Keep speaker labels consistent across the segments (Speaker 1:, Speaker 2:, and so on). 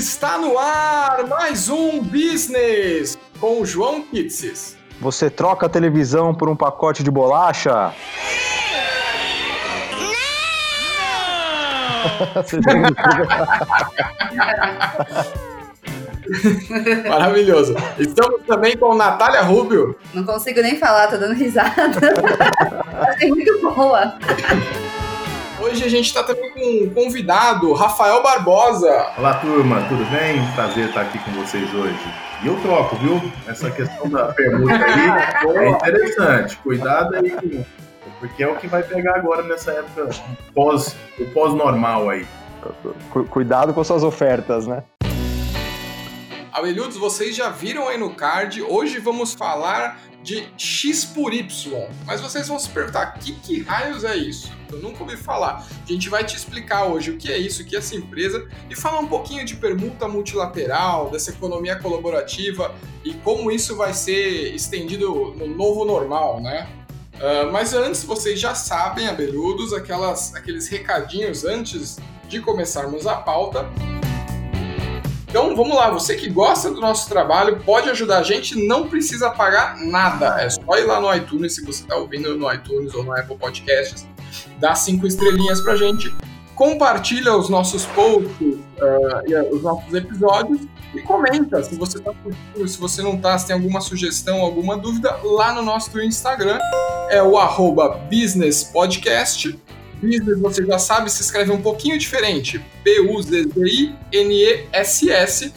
Speaker 1: Está no ar mais um Business com o João Kitsis.
Speaker 2: Você troca a televisão por um pacote de bolacha?
Speaker 1: Maravilhoso. Estamos também com Natália Rubio.
Speaker 3: Não consigo nem falar, tô dando risada. Achei muito boa.
Speaker 1: Hoje a gente está também com um convidado, Rafael Barbosa.
Speaker 4: Olá, turma, tudo bem? Prazer estar aqui com vocês hoje. E eu troco, viu? Essa questão da permuta aí é interessante. Cuidado aí com porque é o que vai pegar agora nessa época pós, o pós-normal aí.
Speaker 2: Cuidado com suas ofertas, né?
Speaker 1: Abelhudos, vocês já viram aí no card, hoje vamos falar de X por Y. Mas vocês vão se perguntar, que, que raios é isso? Eu nunca ouvi falar. A gente vai te explicar hoje o que é isso, o que é essa empresa e falar um pouquinho de permuta multilateral, dessa economia colaborativa e como isso vai ser estendido no novo normal, né? Uh, mas antes, vocês já sabem, abelhudos, aquelas, aqueles recadinhos antes de começarmos a pauta. Então vamos lá, você que gosta do nosso trabalho pode ajudar a gente, não precisa pagar nada. É só ir lá no iTunes, se você está ouvindo no iTunes ou no Apple Podcasts, dá cinco estrelinhas pra gente, compartilha os nossos posts, uh, os nossos episódios e comenta. Se você tá curtindo, se você não tá, se tem alguma sugestão, alguma dúvida, lá no nosso Instagram, é o arroba Business Podcast. Business, você já sabe, se escreve um pouquinho diferente. B-U-Z-Z-I-N-E-S-S.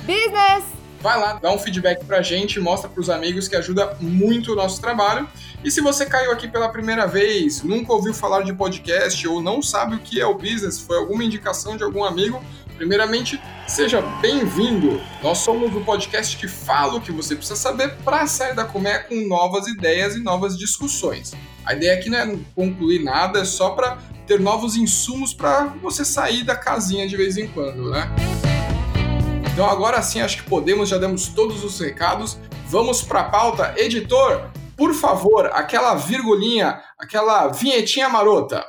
Speaker 3: Business!
Speaker 1: Vai lá, dá um feedback pra gente, mostra pros amigos que ajuda muito o nosso trabalho. E se você caiu aqui pela primeira vez, nunca ouviu falar de podcast ou não sabe o que é o business, foi alguma indicação de algum amigo, Primeiramente, seja bem-vindo. Nós somos o podcast que fala o que você precisa saber para sair da colmeia com novas ideias e novas discussões. A ideia aqui não é concluir nada, é só para ter novos insumos para você sair da casinha de vez em quando, né? Então agora sim, acho que podemos, já demos todos os recados. Vamos para a pauta. Editor, por favor, aquela virgulinha, aquela vinhetinha marota.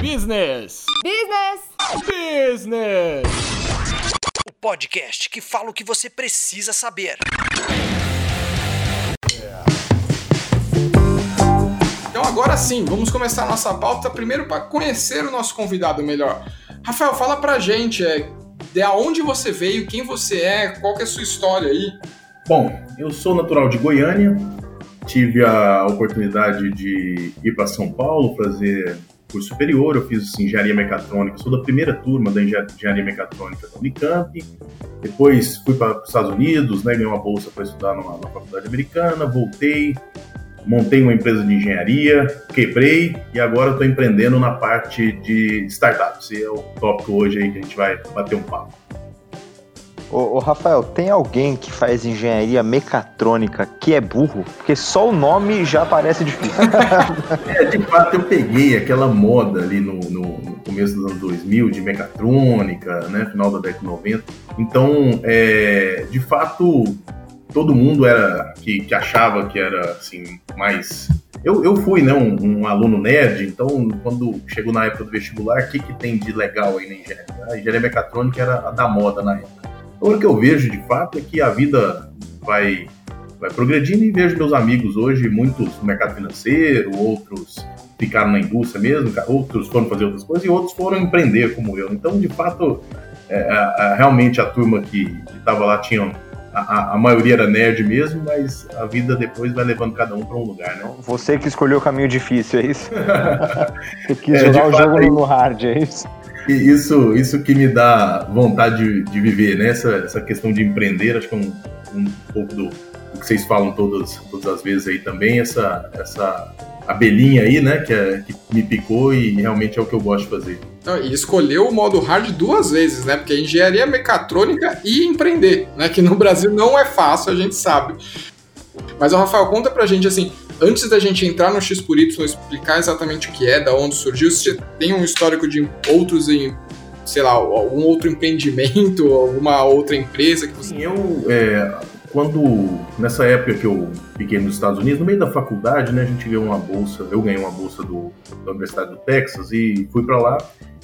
Speaker 5: Business!
Speaker 3: Business!
Speaker 5: Business!
Speaker 6: O podcast que fala o que você precisa saber.
Speaker 1: Agora sim, vamos começar a nossa pauta primeiro para conhecer o nosso convidado melhor. Rafael, fala pra gente, é, de onde você veio, quem você é, qual que é a sua história aí?
Speaker 4: Bom, eu sou natural de Goiânia, tive a oportunidade de ir para São Paulo fazer curso superior, eu fiz assim, engenharia mecatrônica, sou da primeira turma da engenharia mecatrônica da Unicamp. Depois fui para os Estados Unidos, né, ganhei uma bolsa para estudar numa, numa faculdade americana, voltei, montei uma empresa de engenharia, quebrei e agora estou empreendendo na parte de startups. E é o tópico hoje aí que a gente vai bater um papo.
Speaker 2: Ô, ô, Rafael, tem alguém que faz engenharia mecatrônica que é burro? Porque só o nome já parece difícil.
Speaker 4: é, de fato, eu peguei aquela moda ali no, no, no, começo dos anos 2000 de mecatrônica, né, final da década de 90. Então, é, de fato, todo mundo era que, que, achava que era assim mais eu, eu fui né um, um, aluno nerd então quando chegou na época do vestibular o que que tem de legal aí na engenharia a engenharia mecatrônica era a da moda na época então, o que eu vejo de fato é que a vida vai, vai progredindo e vejo meus amigos hoje, muitos no mercado financeiro, outros ficaram na indústria mesmo, outros foram fazer outras coisas e outros foram empreender como eu. Então, de fato, é, realmente a turma que estava lá tinha. A, a, maioria era nerd mesmo, mas a vida depois vai levando cada um para um lugar, né?
Speaker 2: Você que escolheu o caminho difícil, é isso? Você quis é, jogar o jogo no hard, é isso?
Speaker 4: isso, isso que me dá vontade de, de viver, né? Essa, essa questão de empreender, acho que é um, um pouco do, do, que vocês falam todas, todas as vezes aí também, essa, essa abelhinha aí, né? Que, é, que me picou e realmente é o que eu gosto de fazer.
Speaker 1: E escolheu o modo hard duas vezes, né? Porque engenharia mecatrônica e empreender, né? Que no Brasil não é fácil, a gente sabe. Mas, o Rafael, conta pra gente assim, antes da gente entrar no X por Y, explicar exatamente o que é, da onde surgiu, se você tem um histórico de outros em sei lá, algum outro empreendimento, alguma outra empresa que você.
Speaker 4: Eu, é, quando nessa época que eu fiquei nos Estados Unidos, no meio da faculdade, né, a gente ganhou uma bolsa, eu ganhei uma bolsa do, da Universidade do Texas e fui para lá.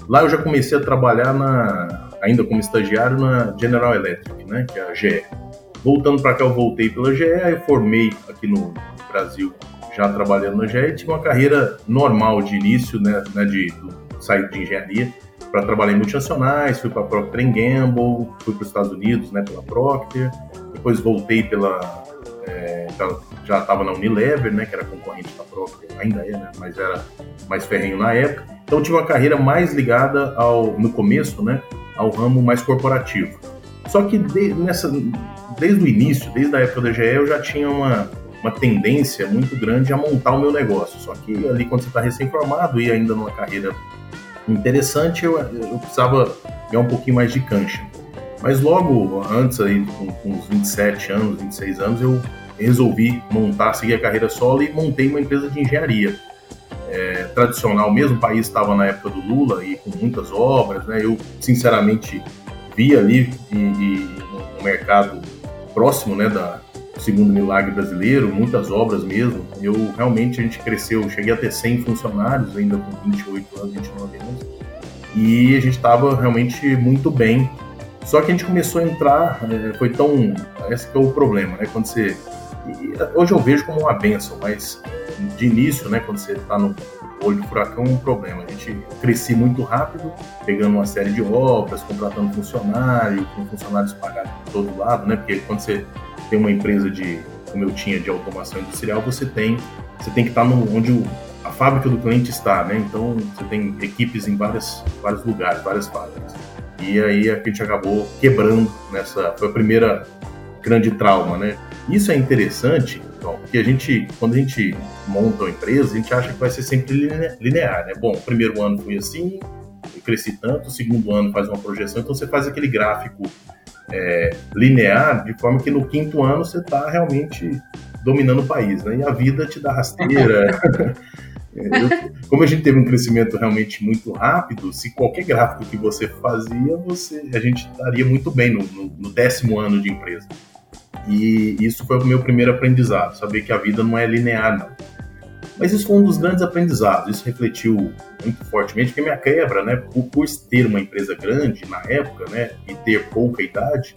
Speaker 4: Lá eu já comecei a trabalhar na, ainda como estagiário na General Electric, né, que é a GE. Voltando para cá, eu voltei pela GE, eu formei aqui no Brasil já trabalhando na GE e tive uma carreira normal de início, né, né de, sair de engenharia para trabalhar em multinacionais, fui para a Procter Gamble, fui para os Estados Unidos, né, pela Procter, depois voltei pela é, já estava na Unilever, né, que era concorrente da Procter, ainda é, né, mas era mais ferrenho na época. Então tive uma carreira mais ligada ao no começo, né, ao ramo mais corporativo. Só que de, nessa, desde o início, desde a época da GE, eu já tinha uma, uma tendência muito grande a montar o meu negócio. Só que ali quando você está recém-formado e ainda numa carreira interessante, eu, eu precisava ganhar um pouquinho mais de cancha. Mas logo antes, aí, com, com uns 27 anos, 26 anos, eu resolvi montar, seguir a carreira solo e montei uma empresa de engenharia. É, tradicional mesmo, o país estava na época do Lula e com muitas obras, né? Eu, sinceramente, vi ali e, e um mercado próximo, né, da segundo milagre brasileiro, muitas obras mesmo. Eu realmente a gente cresceu, cheguei a ter 100 funcionários ainda com 28 anos, 29 anos. E a gente estava realmente muito bem. Só que a gente começou a entrar, é, foi tão. Esse é o problema, né? Quando você. Hoje eu vejo como uma benção, mas de início, né, quando você está no olho do furacão, é um problema. A gente cresci muito rápido, pegando uma série de obras, contratando funcionário, com funcionários pagados de todo lado, né? Porque quando você tem uma empresa de, como eu tinha, de automação industrial, você tem, você tem que estar no, onde o, a fábrica do cliente está, né? Então você tem equipes em várias, vários lugares, várias fábricas. E aí a gente acabou quebrando nessa, foi a primeira grande trauma, né? Isso é interessante, então, porque a gente, quando a gente monta uma empresa, a gente acha que vai ser sempre linear, né? Bom, primeiro ano foi assim, eu cresci tanto, segundo ano faz uma projeção, então você faz aquele gráfico é, linear, de forma que no quinto ano você está realmente dominando o país, né? E a vida te dá rasteira. Eu, como a gente teve um crescimento realmente muito rápido, se qualquer gráfico que você fazia, você, a gente estaria muito bem no, no, no, décimo ano de empresa. E isso foi o meu primeiro aprendizado, saber que a vida não é linear, não. Mas isso foi um dos grandes aprendizados, isso refletiu muito fortemente, porque minha quebra, né, por, por ter uma empresa grande na época, né, e ter pouca idade,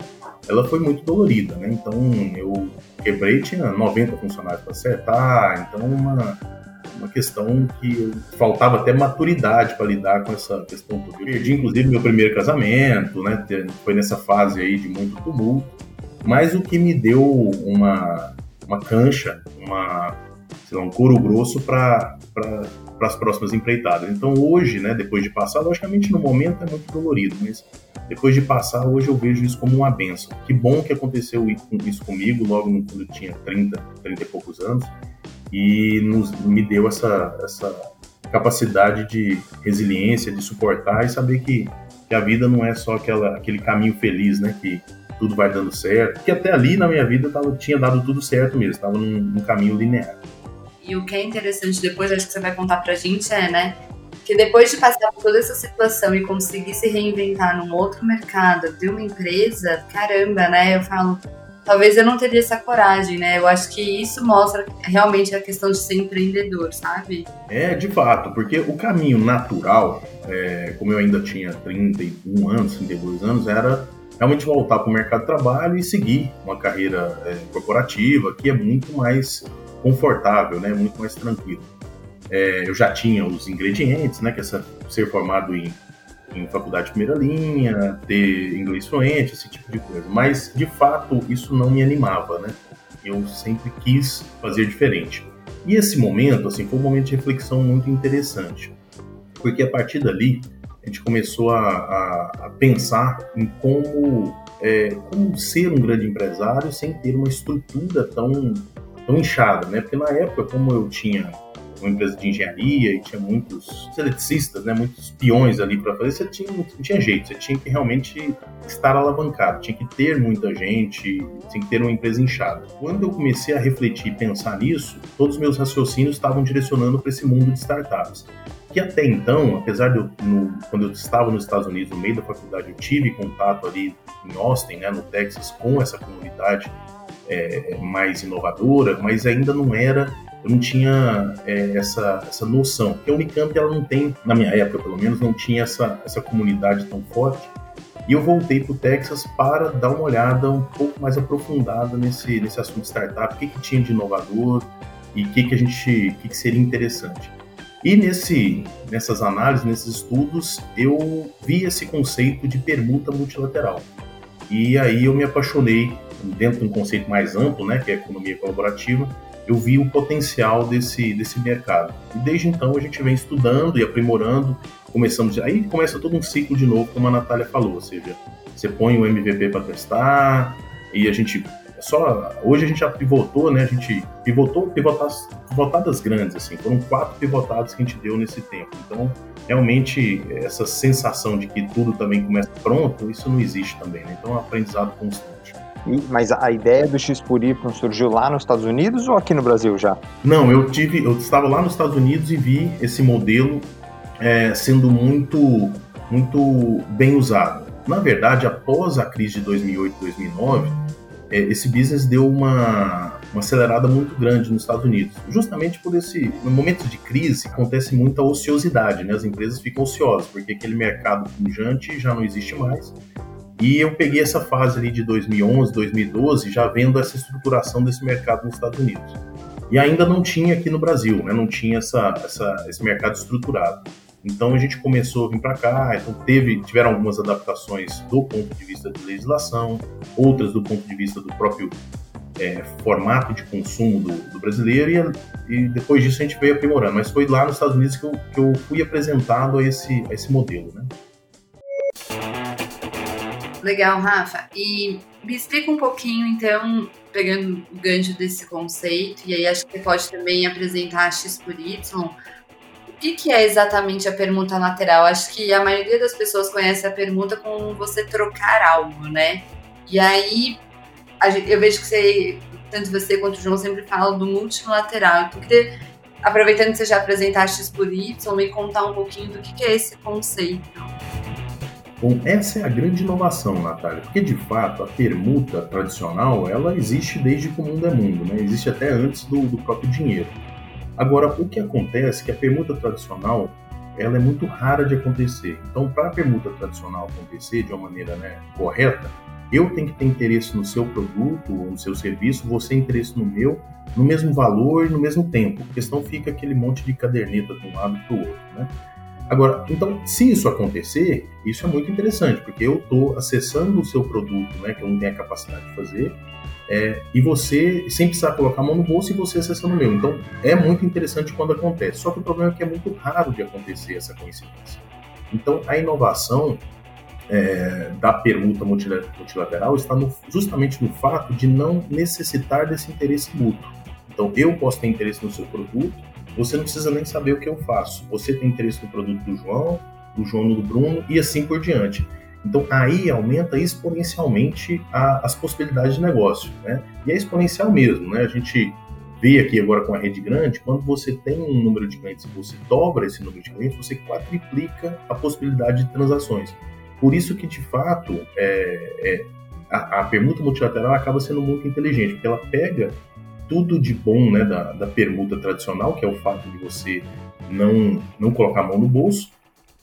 Speaker 4: ela foi muito dolorida, né, então eu quebrei, tinha 90 funcionários para acertar, então uma, uma questão que faltava até maturidade para lidar com essa questão. Eu perdi, inclusive, meu primeiro casamento, né, foi nessa fase aí de muito tumulto, mas o que me deu uma, uma cancha, uma sei lá, um couro grosso para as próximas empreitadas. Então hoje, né, depois de passar, logicamente no momento é muito dolorido, mas depois de passar, hoje eu vejo isso como uma benção. Que bom que aconteceu isso comigo logo quando eu tinha 30, 30 e poucos anos e nos, me deu essa, essa capacidade de resiliência, de suportar e saber que, que a vida não é só aquela, aquele caminho feliz, né, que tudo vai dando certo, que até ali na minha vida tava, tinha dado tudo certo mesmo, estava num, num caminho linear.
Speaker 3: E o que é interessante depois, acho que você vai contar pra gente, é, né? Que depois de passar por toda essa situação e conseguir se reinventar num outro mercado, abrir uma empresa, caramba, né? Eu falo, talvez eu não teria essa coragem, né? Eu acho que isso mostra realmente a questão de ser empreendedor, sabe?
Speaker 4: É, de fato, porque o caminho natural, é, como eu ainda tinha 31 anos, 32 anos, era realmente voltar para o mercado de trabalho e seguir uma carreira é, corporativa, que é muito mais confortável, né? Muito mais tranquilo. É, eu já tinha os ingredientes, né? Que é ser formado em, em faculdade de primeira linha, ter inglês fluente, esse tipo de coisa. Mas, de fato, isso não me animava, né? Eu sempre quis fazer diferente. E esse momento, assim, foi um momento de reflexão muito interessante. Porque a partir dali, a gente começou a, a, a pensar em como, é, como ser um grande empresário sem ter uma estrutura tão tão inchada, né? Porque na época, como eu tinha uma empresa de engenharia e tinha muitos eletricistas, né, muitos peões ali para fazer, você tinha, não tinha jeito, você tinha que realmente estar alavancado, tinha que ter muita gente, tinha que ter uma empresa inchada. Quando eu comecei a refletir e pensar nisso, todos os meus raciocínios estavam direcionando para esse mundo de startups. Que até então, apesar de eu, no, quando eu estava nos Estados Unidos, no meio da faculdade, eu tive contato ali em Austin, né, no Texas, com essa comunidade é, mais inovadora, mas ainda não era, eu não tinha é, essa, essa noção. Porque a Unicamp, ela não tem, na minha época pelo menos, não tinha essa, essa comunidade tão forte. E eu voltei para o Texas para dar uma olhada um pouco mais aprofundada nesse, nesse assunto de startup, o que, que tinha de inovador e o que, que a gente, que, que seria interessante. E nesse, nessas análises, nesses estudos, eu vi esse conceito de permuta multilateral. E aí eu me apaixonei, dentro de um conceito mais amplo, né, que é a economia colaborativa, eu vi o potencial desse, desse mercado. E desde então a gente vem estudando e aprimorando, começamos, aí começa todo um ciclo de novo, como a Natália falou, ou seja, você põe o MVP para testar, e a gente só hoje a gente já pivotou, né? A gente pivotou pivotadas, pivotadas grandes, assim, foram quatro pivotadas que a gente deu nesse tempo. Então, realmente, essa sensação de que tudo também começa pronto, isso não existe também, né? Então, é um aprendizado constante.
Speaker 2: E, mas a ideia do X por Y surgiu lá nos Estados Unidos ou aqui no Brasil já?
Speaker 4: Não, eu tive, eu estava lá nos Estados Unidos e vi esse modelo é, sendo muito, muito bem usado. Na verdade, após a crise de 2008, 2009 é, esse business deu uma, uma acelerada muito grande nos Estados Unidos. Justamente por esse. No momento de crise, acontece muita ociosidade, né? As empresas ficam ociosas, porque aquele mercado pujante já não existe mais. E eu peguei essa fase ali de 2011, 2012, já vendo essa estruturação desse mercado nos Estados Unidos. E ainda não tinha aqui no Brasil, né? Não tinha essa, essa, esse mercado estruturado. Então a gente começou a vir para cá, então teve, tiveram algumas adaptações do ponto de vista de legislação, outras do ponto de vista do próprio é, formato de consumo do, do brasileiro e, e, depois disso a gente veio aprimorando. Mas foi lá nos Estados Unidos que eu, que eu fui apresentado a esse, a esse modelo, né?
Speaker 3: Legal, Rafa. E me explica um pouquinho, então, pegando o gancho desse conceito, e aí acho que você pode também apresentar X por Y, o que, que é exatamente a permuta lateral? Acho que a maioria das pessoas conhece a permuta como você trocar algo, né? E aí eu vejo que você, tanto você quanto o João sempre falam do multilateral. Então, queria, aproveitando que você já apresentaste X por Y, me contar um pouquinho do que, que é esse conceito.
Speaker 4: Bom, essa é a grande inovação, Natália, porque de fato a permuta tradicional ela existe desde que o mundo é mundo, né? Existe até antes do, do próprio dinheiro. Agora, o que acontece é que a permuta tradicional ela é muito rara de acontecer. Então, para a permuta tradicional acontecer de uma maneira né, correta, eu tenho que ter interesse no seu produto ou no seu serviço, você interesse no meu, no mesmo valor e no mesmo tempo, porque senão fica aquele monte de caderneta de um lado para o outro. Né? Agora, então, se isso acontecer, isso é muito interessante, porque eu estou acessando o seu produto, né, que eu não tenho a capacidade de fazer, é, e você, sem precisar colocar a mão no bolso, e você acessando o meu. Então, é muito interessante quando acontece. Só que o problema é que é muito raro de acontecer essa coincidência. Então, a inovação é, da permuta multilateral está no, justamente no fato de não necessitar desse interesse mútuo. Então, eu posso ter interesse no seu produto, você não precisa nem saber o que eu faço. Você tem interesse no produto do João, do João do Bruno e assim por diante. Então aí aumenta exponencialmente a, as possibilidades de negócio, né? E é exponencial mesmo, né? A gente vê aqui agora com a rede grande, quando você tem um número de clientes e você dobra esse número de clientes, você quadriplica a possibilidade de transações. Por isso que, de fato, é, é, a, a, permuta multilateral acaba sendo muito inteligente, porque ela pega tudo de bom né, da, da permuta tradicional, que é o fato de você não, não colocar a mão no bolso,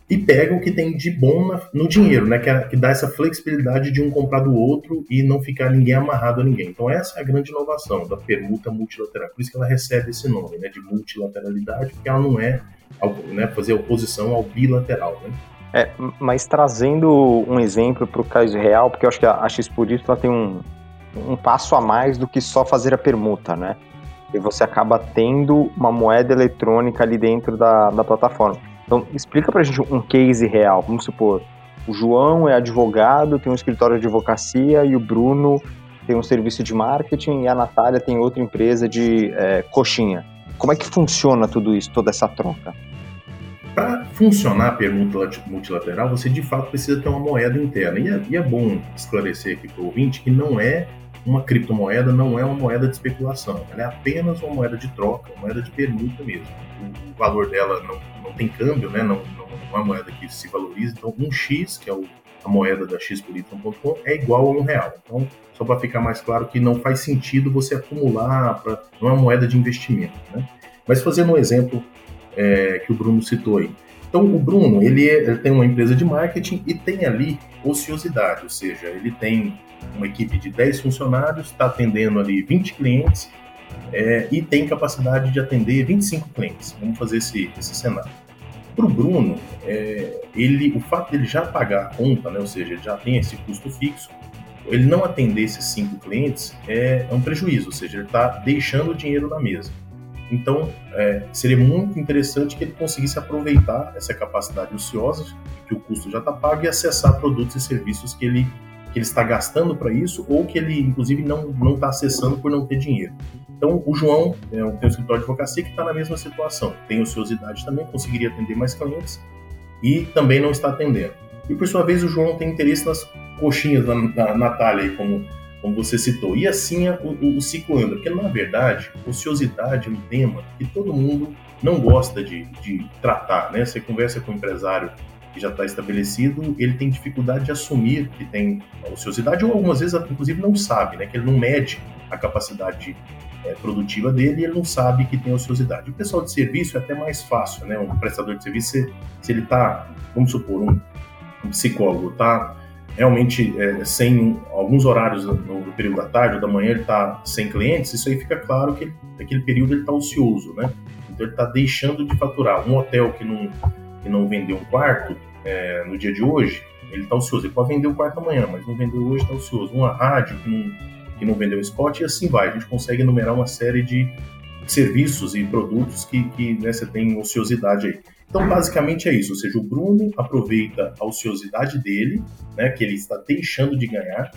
Speaker 4: e pega o que tem de bom na, no dinheiro, né? Que, é, que, dá essa flexibilidade de um comprar do outro e não ficar ninguém amarrado a ninguém. Então essa é a grande inovação da permuta multilateral. Por isso que ela recebe esse nome, né? De multilateralidade, porque ela não é né, fazer oposição ao bilateral, né?
Speaker 2: É, mas trazendo um exemplo para o caso real, porque eu acho que a, a X por isso ela tem um, um passo a mais do que só fazer a permuta, né? E você acaba tendo uma moeda eletrônica ali dentro da, da plataforma. Então, explica pra gente um case real. Vamos supor, o João é advogado, tem um escritório de advocacia e o Bruno tem um serviço de marketing e a Natália tem outra empresa de é, coxinha. Como é que funciona tudo isso, toda essa troca?
Speaker 4: Para funcionar a permuta multilateral, você de fato precisa ter uma moeda interna. E é, e é bom esclarecer aqui para o ouvinte que não é uma criptomoeda, não é uma moeda de especulação. Ela é apenas uma moeda de troca, uma moeda de permuta mesmo. O, valor dela não, não tem câmbio, né? não, não, não é uma moeda que se valoriza. Então, um X, que é o, a moeda da xpolytron.com é igual a um real. Então, só para ficar mais claro que não faz sentido você acumular, pra, não é uma moeda de investimento. Né? Mas fazendo um exemplo é, que o Bruno citou aí. Então, o Bruno, ele, é, ele, tem uma empresa de marketing e tem ali ociosidade, ou seja, ele tem uma equipe de 10 funcionários, está atendendo ali 20 clientes é, e tem capacidade de atender 25 clientes. Vamos fazer esse, esse cenário. Para o Bruno, é, ele, o fato dele já pagar a conta, né, ou seja, ele já tem esse custo fixo, ele não atender esses cinco clientes é, é um prejuízo, ou seja, ele está deixando o dinheiro na mesa. Então, é, seria muito interessante que ele conseguisse aproveitar essa capacidade ociosa, que o custo já está pago, e acessar produtos e serviços que ele, que ele está gastando para isso, ou que ele, inclusive, não está acessando por não ter dinheiro. Então, o João é, tem um escritório de advocacia que está na mesma situação. Tem ociosidade também, conseguiria atender mais clientes e também não está atendendo. E, por sua vez, o João tem interesse nas coxinhas da, da Natália, como, como você citou. E assim o, o, o ciclo anda. Porque, na verdade, ociosidade é um tema que todo mundo não gosta de, de tratar. Né? Você conversa com um empresário que já está estabelecido, ele tem dificuldade de assumir que tem ociosidade, ou algumas vezes, inclusive, não sabe, né? que ele não mede a capacidade é, produtiva dele e ele não sabe que tem ociosidade. O pessoal de serviço é até mais fácil, né? Um prestador de serviço, se, se ele está, vamos supor, um, um psicólogo está realmente é, sem alguns horários no, no, período da tarde ou da manhã ele está sem clientes, isso aí fica claro que naquele período ele está ocioso, né? Então ele está deixando de faturar. Um hotel que não, que não vendeu um quarto é, no dia de hoje, ele está ocioso. Ele pode vender o quarto amanhã, mas não vendeu hoje, está ocioso. Uma rádio que não que não vendeu spot, e assim vai. A gente consegue enumerar uma série de serviços e produtos que, que né, você tem ociosidade aí. Então, basicamente é isso. Ou seja, o Bruno aproveita a ociosidade dele, né, que ele está deixando de ganhar,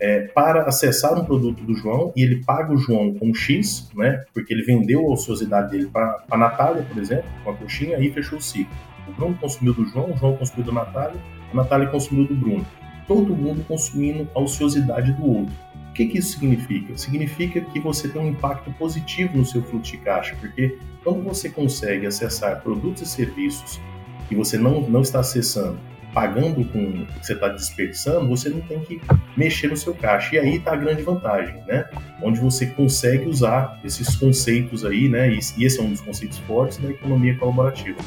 Speaker 4: é, para acessar um produto do João e ele paga o João com X, né, porque ele vendeu a ociosidade dele para a Natália, por exemplo, com a coxinha, e fechou o ciclo. O Bruno consumiu do João, o João consumiu da Natália, a Natália consumiu do Bruno. Todo mundo consumindo a ociosidade do outro. O que, que isso significa? Significa que você tem um impacto positivo no seu fluxo de caixa, porque quando você consegue acessar produtos e serviços que você não, não está acessando, pagando com o que você está desperdiçando, você não tem que mexer no seu caixa. E aí está a grande vantagem, né? Onde você consegue usar esses conceitos aí, né? E, esse é um dos conceitos fortes da economia colaborativa.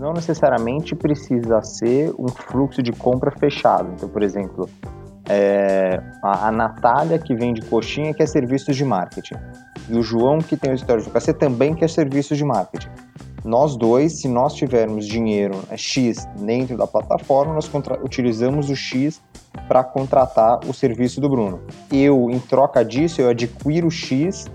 Speaker 2: Não necessariamente precisa ser um fluxo de compra fechado. Então, por exemplo, é, a, a Natália, que vende coxinha, quer serviços de marketing. E o João, que tem o escritório de advocacia, também quer serviços de marketing. Nós dois, se nós tivermos dinheiro é, X dentro da plataforma, nós utilizamos o X para contratar o serviço do Bruno. Eu, em troca disso, eu adquiro X,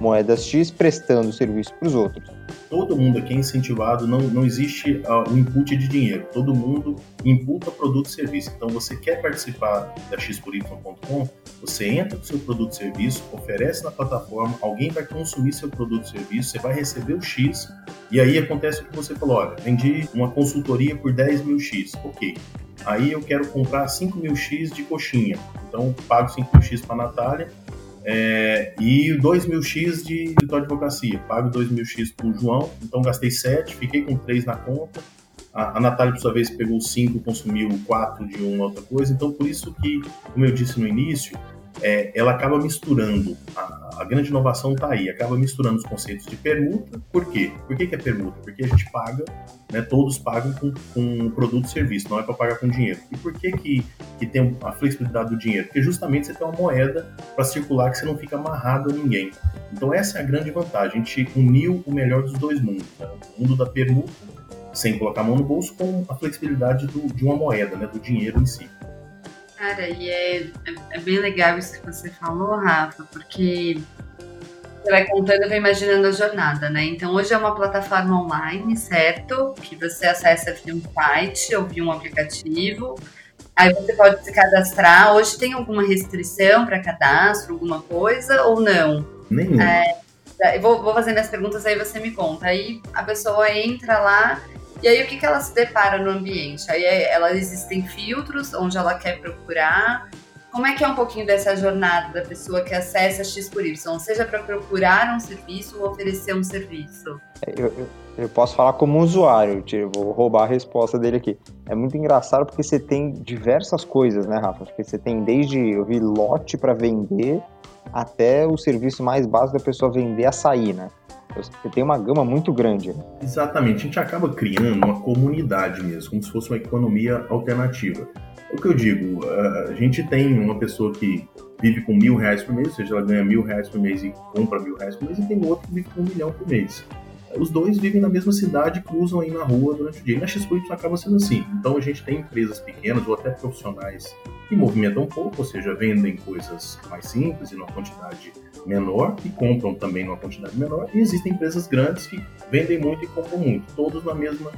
Speaker 2: moedas X, prestando serviço para os outros
Speaker 4: todo mundo aqui é incentivado, não, não existe uh, um input de dinheiro, todo mundo imputa produto e serviço. Então, você quer participar da xporyton.com, você entra com seu produto e serviço, oferece na plataforma, alguém vai consumir seu produto e serviço, você vai receber o X, e aí acontece o que você falou, olha, vendi uma consultoria por 10 mil X, ok. Aí eu quero comprar 5 mil X de coxinha, então pago 5 mil X para a Natália, é, e 2 mil X de de advocacia. Pago 2 mil X para o João, então gastei 7, fiquei com 3 na conta. A, a Natália, por sua vez, pegou 5, consumiu 4 de uma outra coisa. Então, por isso que, como eu disse no início, é, ela acaba misturando, a, a grande inovação está aí, acaba misturando os conceitos de permuta. Por quê? Por que, que é permuta? Porque a gente paga, né, todos pagam com, com produto e serviço, não é para pagar com dinheiro. E por que, que, que tem a flexibilidade do dinheiro? Porque justamente você tem uma moeda para circular que você não fica amarrado a ninguém. Então essa é a grande vantagem, a gente uniu o melhor dos dois mundos, né? o mundo da permuta, sem colocar a mão no bolso, com a flexibilidade do, de uma moeda, né, do dinheiro em si.
Speaker 3: Cara, e é, é, é, bem legal isso que você falou, Rafa, porque você vai contando, vou imaginando a jornada, né? Então, hoje é uma plataforma online, certo? Que você acessa via um site ou via um aplicativo. Aí você pode se cadastrar. Hoje tem alguma restrição para cadastro, alguma coisa ou não?
Speaker 4: Nenhum. É,
Speaker 3: eu vou, vou fazendo as perguntas aí você me conta. Aí a pessoa entra lá e aí, o que, que ela se depara no ambiente? Aí, é, ela existem filtros onde ela quer procurar. como é que é um pouquinho dessa jornada da pessoa que acessa X por Y? Seja para procurar um serviço ou oferecer um serviço?
Speaker 2: Eu, eu, eu posso falar como usuário, tio, vou roubar a resposta dele aqui. É muito engraçado porque você tem diversas coisas, né, Rafa? Porque você tem desde, eu vi lote para vender, até o serviço mais básico da pessoa vender açaí, né? Você tem uma gama muito grande. Né?
Speaker 4: Exatamente, a gente acaba criando uma comunidade mesmo, como se fosse uma economia alternativa. O que eu digo, a gente tem uma pessoa que vive com mil reais por mês, ou seja, ela ganha mil reais por mês e compra mil reais por mês, e tem outro que vive com um milhão por mês. Os dois vivem na mesma cidade, cruzam aí na rua durante o dia. E na X acaba sendo assim. Então a gente tem empresas pequenas ou até profissionais que movimentam pouco, ou seja, vendem coisas mais simples e numa quantidade menor e compram também numa quantidade menor. E existem empresas grandes que vendem muito e compram muito, todos na mesma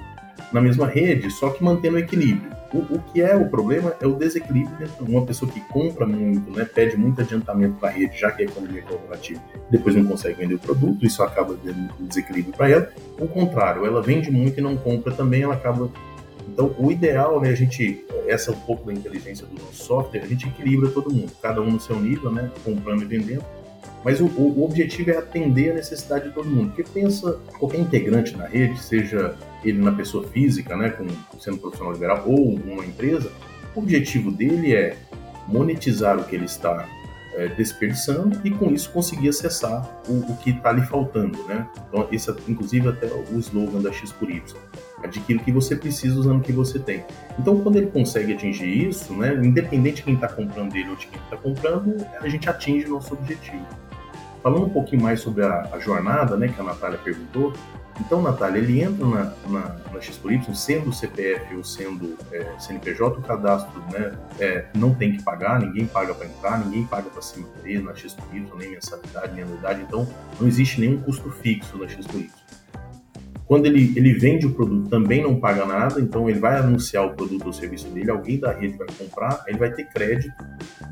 Speaker 4: na mesma rede, só que mantendo o equilíbrio. O, o que é o problema é o desequilíbrio dentro uma pessoa que compra muito, né, pede muito adiantamento para a rede, já que é economia colaborativa, depois não consegue vender o produto, isso acaba dando um desequilíbrio para ela. O contrário, ela vende muito e não compra também, ela acaba então, o ideal, né, a gente, essa é um pouco da inteligência do nosso software, a gente equilibra todo mundo, cada um no seu nível, né, comprando e vendendo, mas o, o, objetivo é atender a necessidade de todo mundo. Porque pensa, qualquer integrante na rede, seja ele na pessoa física, né, com, sendo profissional liberal, ou uma empresa, o objetivo dele é monetizar o que ele está é, desperdiçando e com isso conseguir acessar o, o que está lhe faltando, né? Então esse é, inclusive até o slogan da X por Y, adquira o que você precisa usando o que você tem. Então quando ele consegue atingir isso, né, independente de quem está comprando ele ou de quem está comprando, a gente atinge o nosso objetivo. Falando um pouquinho mais sobre a, a jornada, né, que a Natália perguntou, então, Natália, ele entra na, na, na sendo CPF ou sendo é, CNPJ, o cadastro né, é, não tem que pagar, ninguém paga para entrar, ninguém paga para se manter na XY, nem mensalidade, nem anuidade, então não existe nenhum custo fixo na XY. Quando ele, ele vende o produto, também não paga nada, então ele vai anunciar o produto ou serviço dele, alguém da rede vai comprar, ele vai ter crédito,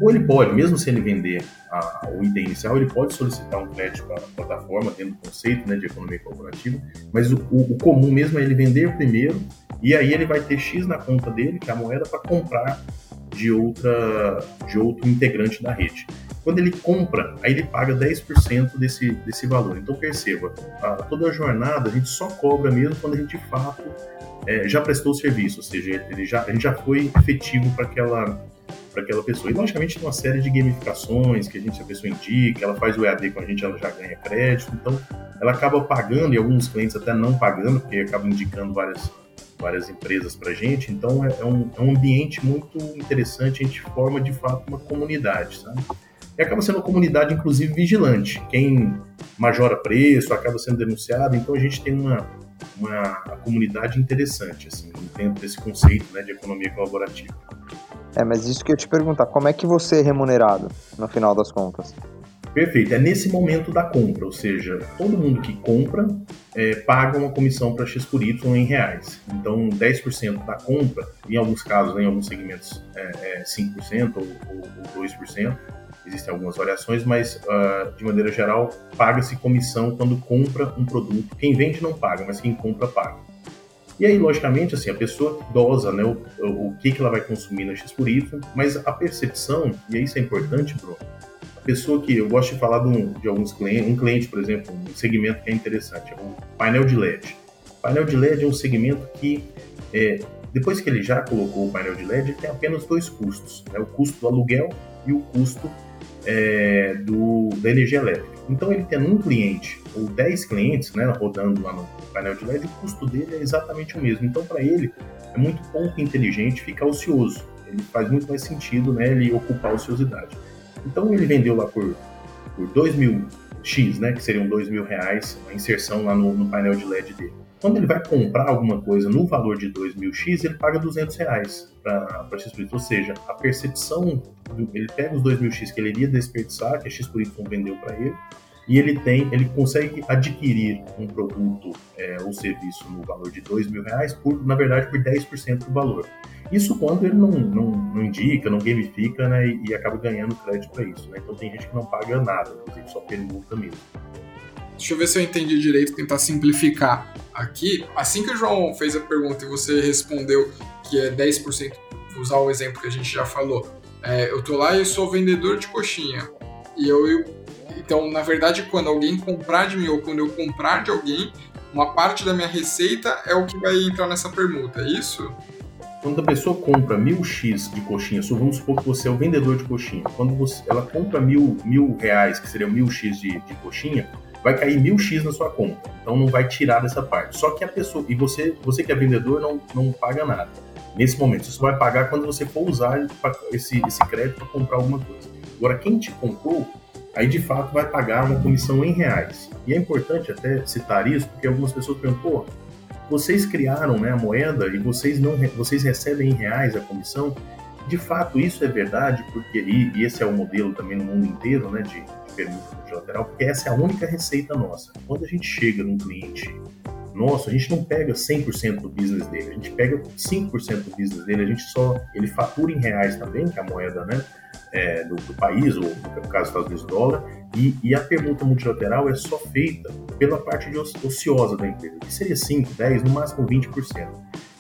Speaker 4: ou ele pode, mesmo se ele vender a, o item inicial, ele pode solicitar um crédito para a plataforma, tendo o conceito né, de economia corporativa, mas o, o, o comum mesmo é ele vender primeiro, e aí ele vai ter X na conta dele, que é a moeda, para comprar de, outra, de outro integrante da rede. Quando ele compra, aí ele paga 10% desse, desse valor. Então perceba, a, toda a jornada a gente só cobra mesmo quando a gente de fato é, já prestou o serviço, ou seja, ele já, a gente já foi efetivo para aquela aquela pessoa. E logicamente tem uma série de gamificações que a gente, a pessoa indica, ela faz o EAD com a gente, ela já ganha crédito, então ela acaba pagando e alguns clientes até não pagando, porque acabam indicando várias várias empresas para a gente, então é, é, um, é um ambiente muito interessante, a gente forma de fato uma comunidade, sabe? E acaba sendo uma comunidade, inclusive, vigilante. Quem majora preço acaba sendo denunciado, então a gente tem uma, uma comunidade interessante, assim, dentro desse conceito né, de economia colaborativa.
Speaker 2: É, mas isso que eu te perguntar, como é que você é remunerado no final das contas?
Speaker 4: Perfeito, é nesse momento da compra, ou seja, todo mundo que compra é, paga uma comissão para X por Y em reais. Então, 10% da compra, em alguns casos, em alguns segmentos, é, é 5% ou, ou, ou 2%, existem algumas variações, mas uh, de maneira geral, paga-se comissão quando compra um produto. Quem vende não paga, mas quem compra paga. E aí, logicamente, assim, a pessoa dosa né, o, o que, que ela vai consumir na X por Y, mas a percepção, e isso é importante, Bruno, pessoa que, eu gosto de falar de, um, de alguns clientes, um cliente, por exemplo, um segmento que é interessante, é o painel de LED. Painel de LED é um segmento que, é, depois que ele já colocou o painel de LED, ele tem apenas dois custos, né, o custo do aluguel e o custo é, do, da energia elétrica. Então, ele tendo um cliente ou 10 clientes né, rodando lá no painel de LED, o custo dele é exatamente o mesmo. Então, para ele, é muito pouco inteligente ficar ocioso. Ele faz muito mais sentido né, ele ocupar a ociosidade. Então, ele vendeu lá por, por 2 mil X, né, que seriam 2 mil reais, a inserção lá no, no painel de LED dele. Quando ele vai comprar alguma coisa no valor de 2 mil X, ele paga 200 reais para X por. Ou seja, a percepção, ele pega os 2 mil X que ele iria desperdiçar, que a X por Y vendeu para ele, e ele tem, ele consegue adquirir um produto é, ou serviço no valor de 2 mil reais, por, na verdade, por 10% do valor. Isso quando ele não, não, não indica, não gamifica, né, e, e acaba ganhando crédito para isso. Né? Então tem gente que não paga nada, inclusive só permuta mesmo.
Speaker 1: Deixa eu ver se eu entendi direito, tentar simplificar aqui. Assim que o João fez a pergunta e você respondeu que é 10%, vou usar o exemplo que a gente já falou, É, eu tô lá e sou vendedor de coxinha. E eu, eu- Então, na verdade, quando alguém comprar de mim ou quando eu comprar de alguém, uma parte da minha receita é o que vai entrar nessa permuta, é isso?
Speaker 4: Quando a pessoa compra mil X de coxinha, só vamos supor que você é o vendedor de coxinha. Quando você, ela compra mil, mil reais, que seria mil X de, de coxinha, vai cair mil X na sua conta. Então não vai tirar dessa parte. Só que a pessoa, e você, você que é vendedor, não, não paga nada. Nesse momento, você vai pagar quando você for usar esse, esse crédito para comprar alguma coisa. Agora, quem te comprou, aí de fato vai pagar uma comissão em reais. E é importante até citar isso, porque algumas pessoas perguntam, pô, vocês criaram né, a moeda e vocês não vocês recebem em reais a comissão. De fato, isso é verdade, porque e, e esse é o modelo também no mundo inteiro, né, de, de permuta multilateral, porque essa é a única receita nossa. Quando a gente chega num cliente nosso, a gente não pega 100% do business dele, a gente pega 5% do business dele, a gente só ele fatura em reais também, que é a moeda, né, é, do, do país, ou no caso dos Estados Unidos, dólar, e, e a permuta multilateral é só feita pela parte de oci- ociosa da empresa, que seria 5, 10, no máximo 20%.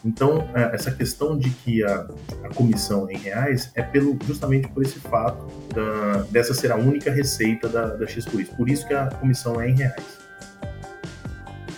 Speaker 4: Então, é, essa questão de que a, a comissão é em reais é pelo, justamente por esse fato da- dessa ser a única receita da, da X. Por isso que a comissão é em reais.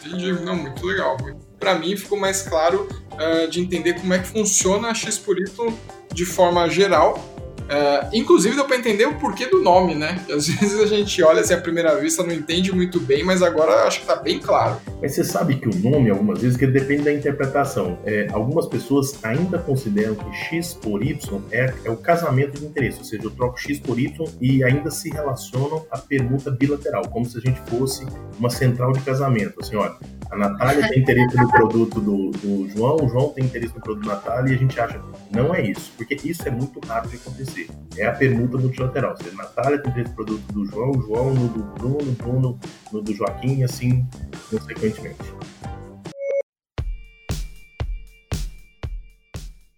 Speaker 1: Entendi, não, muito legal. Para mim ficou mais claro ah, de entender como é que funciona a X por Y de forma geral. Ah, inclusive deu para entender o porquê do nome, né? Às vezes a gente olha assim à primeira vista não entende muito bem, mas agora acho que tá bem claro.
Speaker 4: Mas você sabe que o nome, algumas vezes, que depende da interpretação. É, algumas pessoas ainda consideram que X por Y é, é o casamento de interesse, ou seja, eu troco X por Y e ainda se relacionam à permuta bilateral, como se a gente fosse uma central de casamento. Assim, olha, a Natália tem interesse no produto do, do João, o João tem interesse no produto da Natália e a gente acha não é isso, porque isso é muito raro de acontecer. É a permuta multilateral. Seja, Natália tem no produto do João, João no do Bruno, Bruno no do Joaquim e assim consequentemente.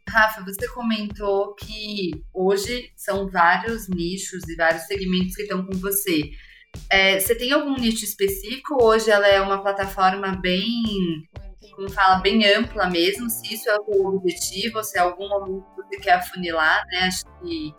Speaker 3: Rafa, você comentou que hoje são vários nichos e vários segmentos que estão com você. É, você tem algum nicho específico? Hoje ela é uma plataforma bem, como fala, bem ampla mesmo. Se isso é o objetivo, se é algum momento você quer afunilar, né? Acho que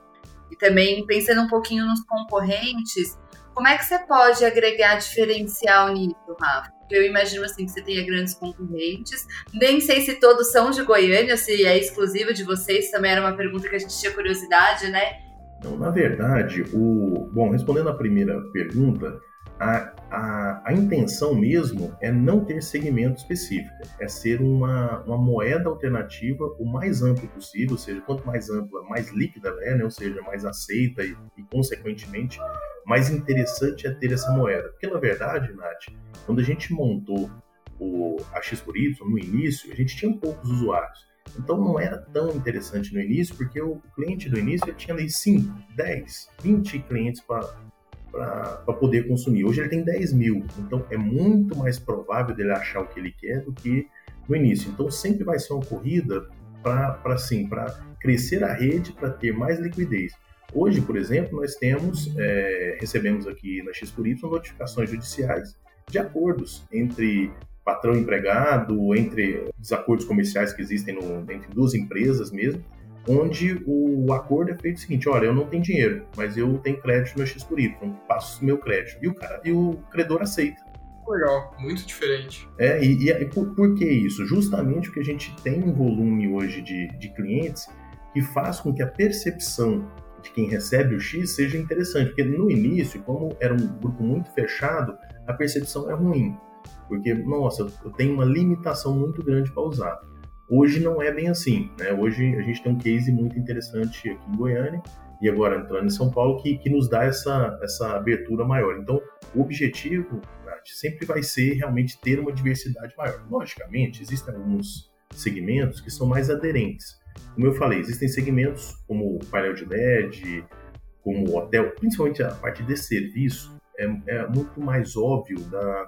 Speaker 3: e também pensando um pouquinho nos concorrentes, como é que você pode agregar diferencial nisso, Rafa? Porque eu imagino assim que você tenha grandes concorrentes. Nem sei se todos são de Goiânia, se é exclusivo de vocês, também era uma pergunta que a gente tinha curiosidade, né?
Speaker 4: Então, na verdade, o bom, respondendo a primeira pergunta, a, a, a intenção mesmo é não ter segmento específico, é ser uma, uma moeda alternativa o mais amplo possível, ou seja, quanto mais ampla, mais líquida ela é, né? ou seja, mais aceita e, e, consequentemente, mais interessante é ter essa moeda. Porque, na verdade, Nath, quando a gente montou o, a X por Y no início, a gente tinha poucos usuários. Então não era tão interessante no início, porque o cliente do início tinha ali 5, 10, 20 clientes para poder consumir. Hoje ele tem 10 mil, então é muito mais provável dele achar o que ele quer do que no início. Então sempre vai ser uma corrida para assim, crescer a rede, para ter mais liquidez. Hoje, por exemplo, nós temos, é, recebemos aqui na X por Y notificações judiciais de acordos entre patrão e empregado, entre desacordos comerciais que existem no, entre duas empresas mesmo, onde o acordo é feito o seguinte, olha, eu não tenho dinheiro, mas eu tenho crédito no X por Y, passo meu crédito. E o, cara, e o credor aceita.
Speaker 1: Legal, muito diferente.
Speaker 4: É, e, e por, por, que isso? Justamente porque a gente tem um volume hoje de, de clientes que faz com que a percepção de quem recebe o X seja interessante, porque no início, como era um grupo muito fechado, a percepção é ruim porque, nossa, eu tenho uma limitação muito grande para usar. Hoje não é bem assim, né? Hoje a gente tem um case muito interessante aqui em Goiânia e agora entrando em São Paulo que, que nos dá essa, essa abertura maior. Então, o objetivo sempre vai ser realmente ter uma diversidade maior. Logicamente, existem alguns segmentos que são mais aderentes. Como eu falei, existem segmentos como o painel de LED, como hotel, principalmente a parte de serviço, é, é muito mais óbvio da,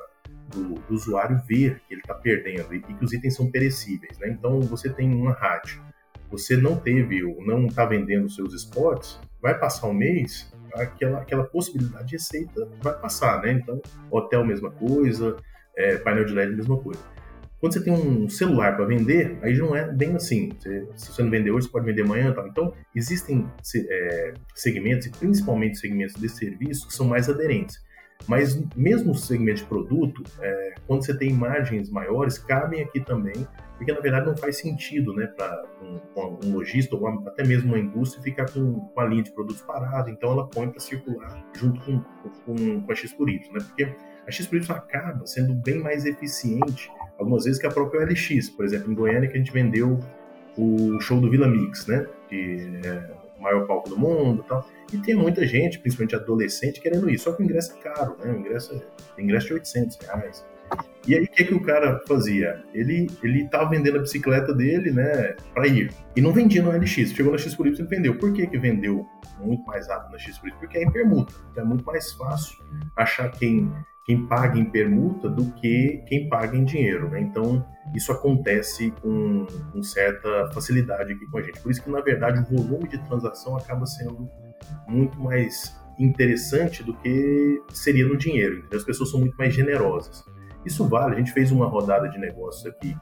Speaker 4: do, do, usuário ver que ele está perdendo e que os itens são perecíveis. Né? Então, você tem uma rádio, você não teve ou não está vendendo seus spots, vai passar um mês, aquela, aquela possibilidade de receita vai passar. Né? Então, hotel, mesma coisa, é, painel de LED, mesma coisa. Quando você tem um celular para vender, aí não é bem assim. Você, se você não vender hoje, você pode vender amanhã. Então, existem é, segmentos, e principalmente segmentos de serviço, que são mais aderentes. Mas mesmo o segmento de produto, é, quando você tem margens maiores, cabem aqui também, porque na verdade não faz sentido né, para um, um, lojista ou até mesmo uma indústria ficar com, com a linha de produtos parada, então ela põe para circular junto com, com, com a X por Y, né? porque a X por Y acaba sendo bem mais eficiente algumas vezes que a própria LX, por exemplo, em Goiânia que a gente vendeu o show do Vila Mix, né, que é maior palco do mundo, tal. E tem muita gente, principalmente adolescente, querendo ir. Só que o ingresso é caro, né? O ingresso é, ingresso de 800 reais. E aí, o que, que o cara fazia? Ele, ele tava vendendo a bicicleta dele, né, para ir. E não vendia no LX. Chegou na X por Y e vendeu. Por que que vendeu muito mais rápido na X por Y? Porque é em permuta. Então é muito mais fácil achar quem quem paga em permuta do que quem paga em dinheiro. Né? Então, isso acontece com, com, certa facilidade aqui com a gente. Por isso que, na verdade, o volume de transação acaba sendo muito mais interessante do que seria no dinheiro. As pessoas são muito mais generosas. Isso vale. A gente fez uma rodada de negócios aqui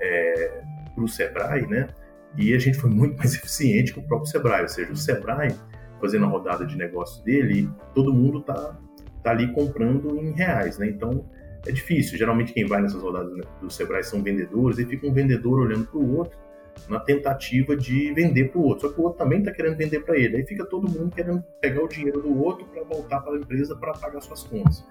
Speaker 4: é, para o Sebrae, né? E a gente foi muito mais eficiente que o próprio Sebrae. Ou seja, o Sebrae, fazendo a rodada de negócios dele, todo mundo está tá ali comprando em reais, né? Então é difícil. Geralmente quem vai nessas rodadas né, do Sebrae são vendedores e fica um vendedor olhando para o outro na tentativa de vender para o outro. Só que o outro também está querendo vender para ele. Aí fica todo mundo querendo pegar o dinheiro do outro para voltar para a empresa para pagar suas contas.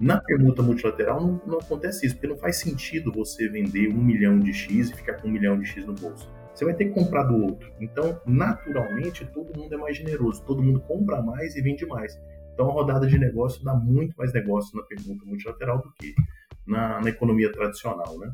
Speaker 4: Na permuta multilateral não, não, acontece isso, porque não faz sentido você vender um milhão de X e ficar com um milhão de X no bolso. Você vai ter que comprar do outro. Então, naturalmente, todo mundo é mais generoso, todo mundo compra mais e vende mais. Então, a rodada de negócio dá muito mais negócio na pergunta multilateral do que na, na economia tradicional, né?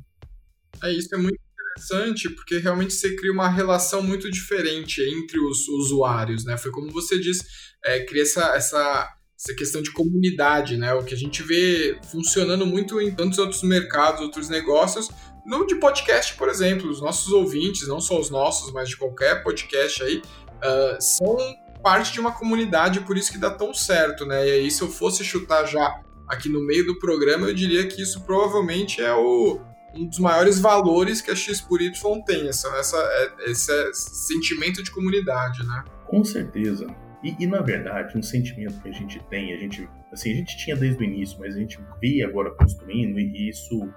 Speaker 1: É, isso é muito interessante, porque realmente você cria uma relação muito diferente entre os usuários, né? Foi como você disse, é, cria essa, essa, essa questão de comunidade, né? O que a gente vê funcionando muito em tantos outros mercados, outros negócios, no de podcast, por exemplo, os nossos ouvintes, não só os nossos, mas de qualquer podcast aí, uh, são parte de uma comunidade, por isso que dá tão certo, né? E aí, se eu fosse chutar já aqui no meio do programa, eu diria que isso provavelmente é o, um dos maiores valores que a X por Y tem, essa, essa, é, esse sentimento de comunidade, né?
Speaker 4: Com certeza. E, e, na verdade, um sentimento que a gente tem, a gente, assim, a gente tinha desde o início, mas a gente vê agora construindo e isso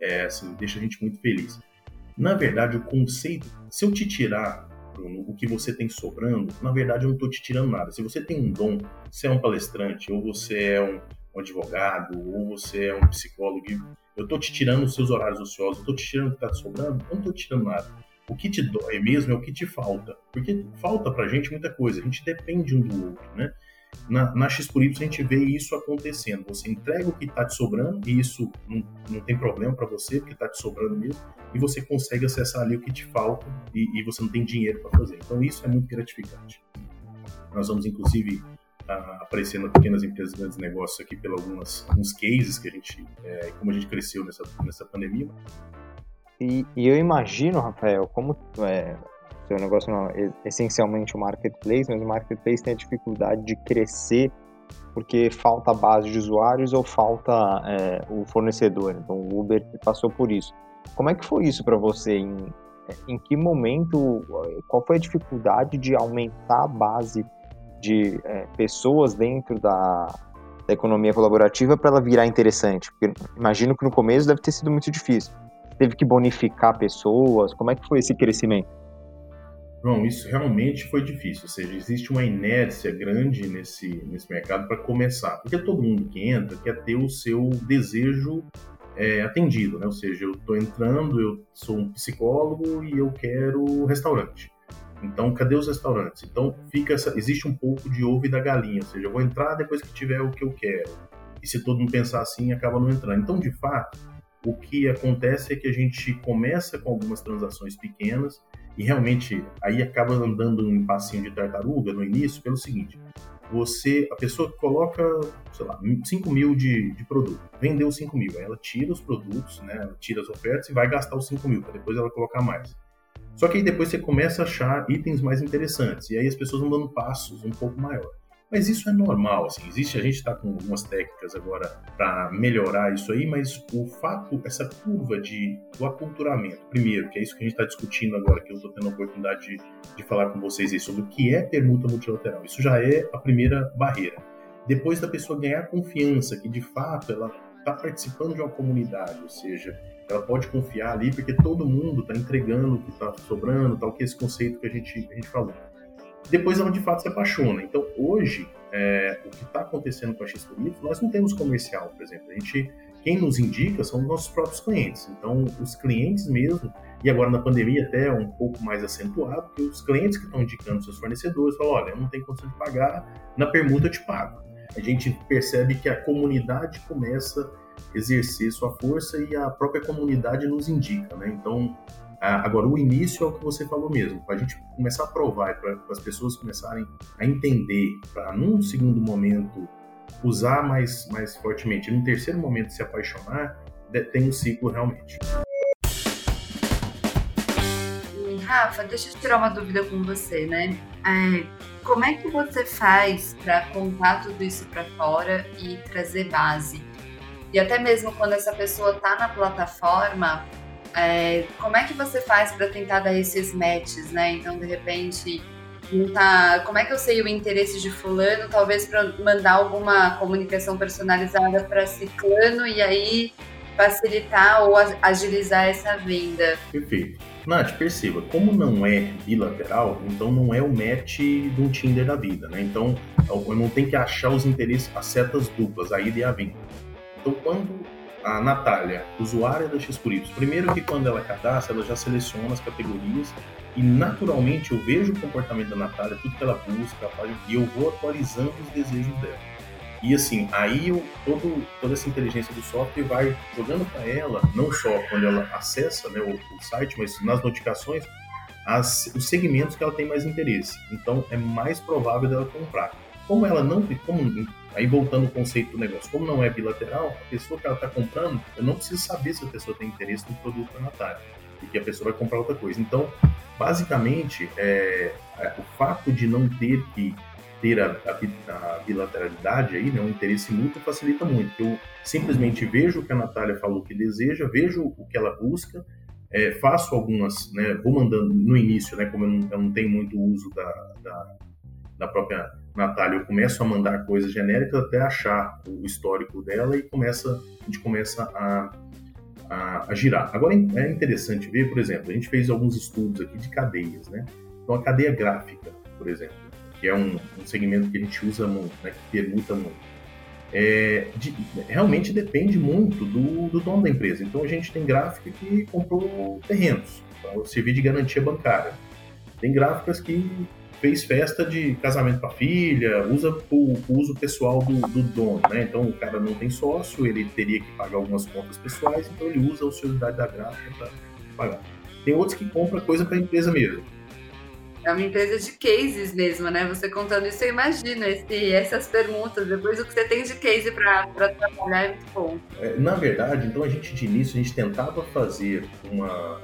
Speaker 4: é, assim, deixa a gente muito feliz. Na verdade, o conceito, se eu te tirar Bruno, o que você tem sobrando, na verdade eu não estou te tirando nada. Se você tem um dom, você é um palestrante, ou você é um, um advogado, ou você é um psicólogo, eu estou te tirando os seus horários ociosos, eu estou te tirando o que está sobrando, eu não estou te tirando nada. O que te dói mesmo é o que te falta. Porque falta pra gente muita coisa, a gente depende um do outro, né? Na, na X por Y a gente vê isso acontecendo. Você entrega o que está te sobrando, e isso não, não tem problema para você, porque está te sobrando mesmo, e você consegue acessar ali o que te falta e, e você não tem dinheiro para fazer. Então isso é muito gratificante. Nós vamos, inclusive, uh, aparecendo pequenas empresas, grandes negócios aqui pelos alguns cases que a gente, é, como a gente cresceu nessa, nessa pandemia.
Speaker 2: E, e eu imagino, Rafael, como é, seu negócio não é essencialmente o marketplace, mas o marketplace tem a dificuldade de crescer porque falta base de usuários ou falta é, o fornecedor. Então o Uber passou por isso. Como é que foi isso para você? Em, em que momento, qual foi a dificuldade de aumentar a base de é, pessoas dentro da, da economia colaborativa para ela virar interessante? Porque imagino que no começo deve ter sido muito difícil. Teve que bonificar pessoas? Como é que foi esse crescimento?
Speaker 4: João, isso realmente foi difícil, ou seja, existe uma inércia grande nesse, nesse mercado para começar, porque todo mundo que entra quer ter o seu desejo é, atendido, né? ou seja, eu estou entrando, eu sou um psicólogo e eu quero restaurante. Então, cadê os restaurantes? Então, fica essa, existe um pouco de ovo e da galinha, ou seja, eu vou entrar depois que tiver o que eu quero. E se todo mundo pensar assim, acaba não entrando. Então, de fato, o que acontece é que a gente começa com algumas transações pequenas e realmente aí acaba andando um passinho de tartaruga no início pelo seguinte: você, a pessoa coloca, sei lá, 5 mil de, de produto, vendeu 5 mil, aí ela tira os produtos, né, ela tira as ofertas e vai gastar os 5 mil, para depois ela colocar mais. Só que aí depois você começa a achar itens mais interessantes, e aí as pessoas vão dando passos um pouco maior. Mas isso é normal, assim, existe, a gente está com algumas técnicas agora para melhorar isso aí, mas o fato, essa curva de, do aculturamento, primeiro, que é isso que a gente está discutindo agora, que eu estou tendo a oportunidade de, de falar com vocês aí sobre o que é permuta multilateral, isso já é a primeira barreira. Depois da pessoa ganhar confiança que de fato ela está participando de uma comunidade, ou seja, ela pode confiar ali porque todo mundo está entregando o que está sobrando, tal que esse conceito que a gente, a gente falou depois ela de fato se apaixona. Então, hoje, é, o que está acontecendo com a X nós não temos comercial, por exemplo. A gente, quem nos indica são os nossos próprios clientes. Então, os clientes mesmo, e agora na pandemia até é um pouco mais acentuado, que os clientes que estão indicando seus fornecedores falam: olha, eu não tenho condição de pagar, na permuta eu te pago. A gente percebe que a comunidade começa a exercer sua força e a própria comunidade nos indica, né? Então, Agora, o início é o que você falou mesmo, para a gente começar a provar, para as pessoas começarem a entender, para num segundo momento usar mais, mais fortemente, num terceiro momento se apaixonar, tem um ciclo realmente.
Speaker 3: Rafa, deixa eu tirar uma dúvida com você, né? É, como é que você faz para contar tudo isso para fora e trazer base? E até mesmo quando essa pessoa está na plataforma, é, como é que você faz para tentar dar esses matches, né? Então, de repente, não tá, como é que eu sei o interesse de fulano, talvez para mandar alguma comunicação personalizada para ciclano e aí facilitar ou agilizar essa venda.
Speaker 4: Perfeito. Nath, perceba, como não é bilateral, então não é o match de um Tinder da vida, né? Então, eu não tenho que achar os interesses, as setas duplas, a ida e a vinda. Então, quando a Natália, usuária da Xpuritos, primeiro que quando ela cadastra, ela já seleciona as categorias e naturalmente eu vejo o comportamento da Natália, tudo que ela busca, e eu vou atualizando os desejos dela. E assim, aí eu, todo, toda essa inteligência do software vai jogando para ela, não só quando ela acessa né, o, o, site, mas nas notificações, as, os segmentos que ela tem mais interesse. Então é mais provável dela comprar. Como ela não, como Aí voltando ao conceito do negócio, como não é bilateral, a pessoa que ela está comprando, eu não preciso saber se a pessoa tem interesse no produto da Natália e que a pessoa vai comprar outra coisa. Então, basicamente, é, é, o fato de não ter que ter a, a, a bilateralidade aí, né, um interesse mútuo facilita muito. Eu simplesmente vejo o que a Natália falou que deseja, vejo o que ela busca, é, faço algumas, né, vou mandando no início, né, como eu não, eu não tenho muito uso da, da, da própria Natália, eu começo a mandar coisas genéricas até achar o histórico dela e começa, a gente começa a, a, a, girar. Agora é interessante ver, por exemplo, a gente fez alguns estudos aqui de cadeias, né? Então a cadeia gráfica, por exemplo, que é um, um segmento que a gente usa muito, né? que permuta muito. É, de, realmente depende muito do, do, dono da empresa. Então a gente tem gráfica que comprou terrenos, para servir de garantia bancária. Tem gráficas que fez festa de casamento para filha, usa o, uso pessoal do, do, dono, né? Então o cara não tem sócio, ele teria que pagar algumas contas pessoais, então ele usa a ociosidade da gráfica para pagar. Tem outros que compram coisa para a empresa mesmo.
Speaker 3: É uma empresa de cases mesmo, né? Você contando isso, eu imagino esse, essas perguntas. Depois o que você tem de case para trabalhar é muito bom.
Speaker 4: É, na verdade, então a gente de início a gente tentava fazer uma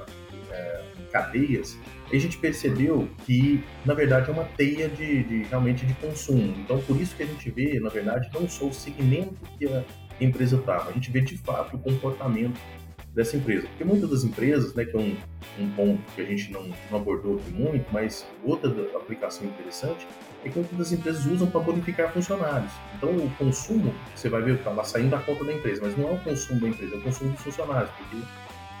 Speaker 4: é, cadeias e a gente percebeu que, na verdade, é uma teia de, de, realmente de consumo. Então, por isso que a gente vê, na verdade, não só o segmento que a empresa está, a gente vê de fato o comportamento dessa empresa. Porque muitas das empresas, né, que é um, um ponto que a gente não, não abordou aqui muito, mas outra aplicação interessante é que muitas das empresas usam para bonificar funcionários. Então, o consumo, você vai ver, está saindo da conta da empresa, mas não é o consumo da empresa, é o consumo dos funcionários, porque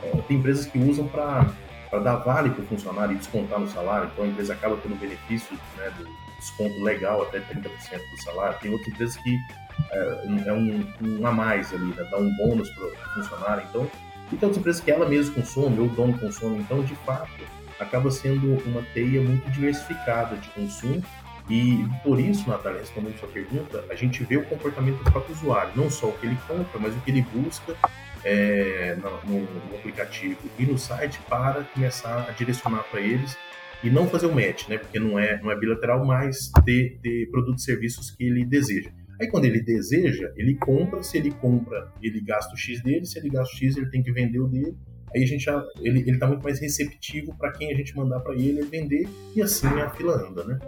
Speaker 4: é, tem empresas que usam para para dar vale para o funcionário e descontar no salário, então a empresa acaba tendo benefício né, do desconto legal até 30% do salário. Tem outras empresas que é, é um, um, a mais ali, né, dá um bônus para o funcionário. Então, e tem outras empresas que ela mesma consome, ou o dono consome. Então, de fato, acaba sendo uma teia muito diversificada de consumo e por isso, Natália, respondendo sua pergunta, a gente vê o comportamento do próprio usuário, não só o que ele compra, mas o que ele busca é, no, no, aplicativo e no site para começar a direcionar para eles e não fazer o match, né? Porque não é, não é bilateral, mas ter, ter produtos e serviços que ele deseja. Aí quando ele deseja, ele compra, se ele compra, ele gasta o X dele, se ele gasta o X, ele tem que vender o dele. Aí a gente já, ele, ele tá muito mais receptivo para quem a gente mandar para ele, ele vender e assim a fila anda, né?